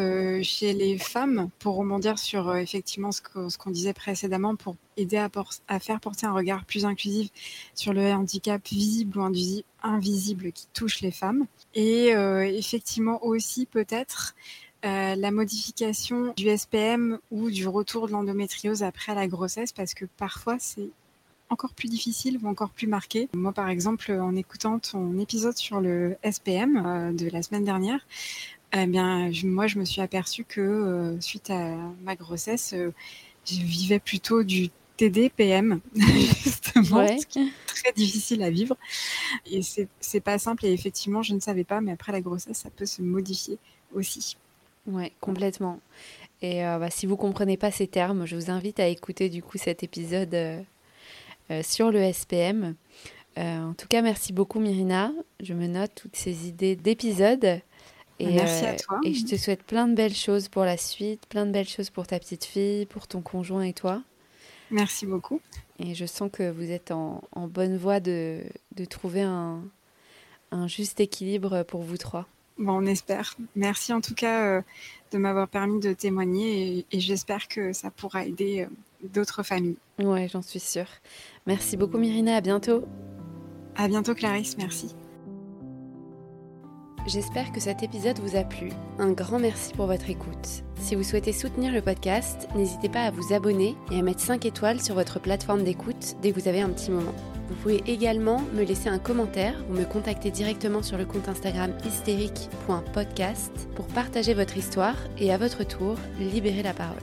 chez les femmes pour rebondir sur effectivement ce qu'on disait précédemment pour aider à, faire porter un regard plus inclusif sur le handicap visible ou invisible qui touche les femmes. Et effectivement aussi peut-être la modification du SPM ou du retour de l'endométriose après la grossesse parce que parfois c'est encore plus difficile ou encore plus marqué. Moi, par exemple, en écoutant ton épisode sur le SPM euh, de la semaine dernière, eh bien, je, moi, je me suis aperçue que euh, suite à ma grossesse, euh, je vivais plutôt du TDPM, justement, très difficile à vivre. Et c'est pas simple. Et effectivement, je ne savais pas, mais après la grossesse, ça peut se modifier aussi. Ouais, complètement. Et euh, bah, si vous comprenez pas ces termes, je vous invite à écouter du coup cet épisode euh, sur le SPM. en tout cas, merci beaucoup Myrina. Je me note toutes ces idées d'épisodes. Et, merci à toi. Et je te souhaite plein de belles choses pour la suite, plein de belles choses pour ta petite fille, pour ton conjoint et toi. Merci beaucoup. Et je sens que vous êtes en, bonne voie de, de trouver un, un, juste équilibre pour vous trois. Bon, on espère. Merci en tout cas euh, de m'avoir permis de témoigner et, j'espère que ça pourra aider euh, d'autres familles. Ouais, j'en suis sûre. Merci beaucoup Myrina, à bientôt. À bientôt Clarisse, merci. J'espère que cet épisode vous a plu. Un grand merci pour votre écoute. Si vous souhaitez soutenir le podcast, n'hésitez pas à vous abonner et à mettre 5 étoiles sur votre plateforme d'écoute dès que vous avez un petit moment. Vous pouvez également me laisser un commentaire ou me contacter directement sur le compte Instagram hystérique.podcast pour partager votre histoire et à votre tour libérer la parole.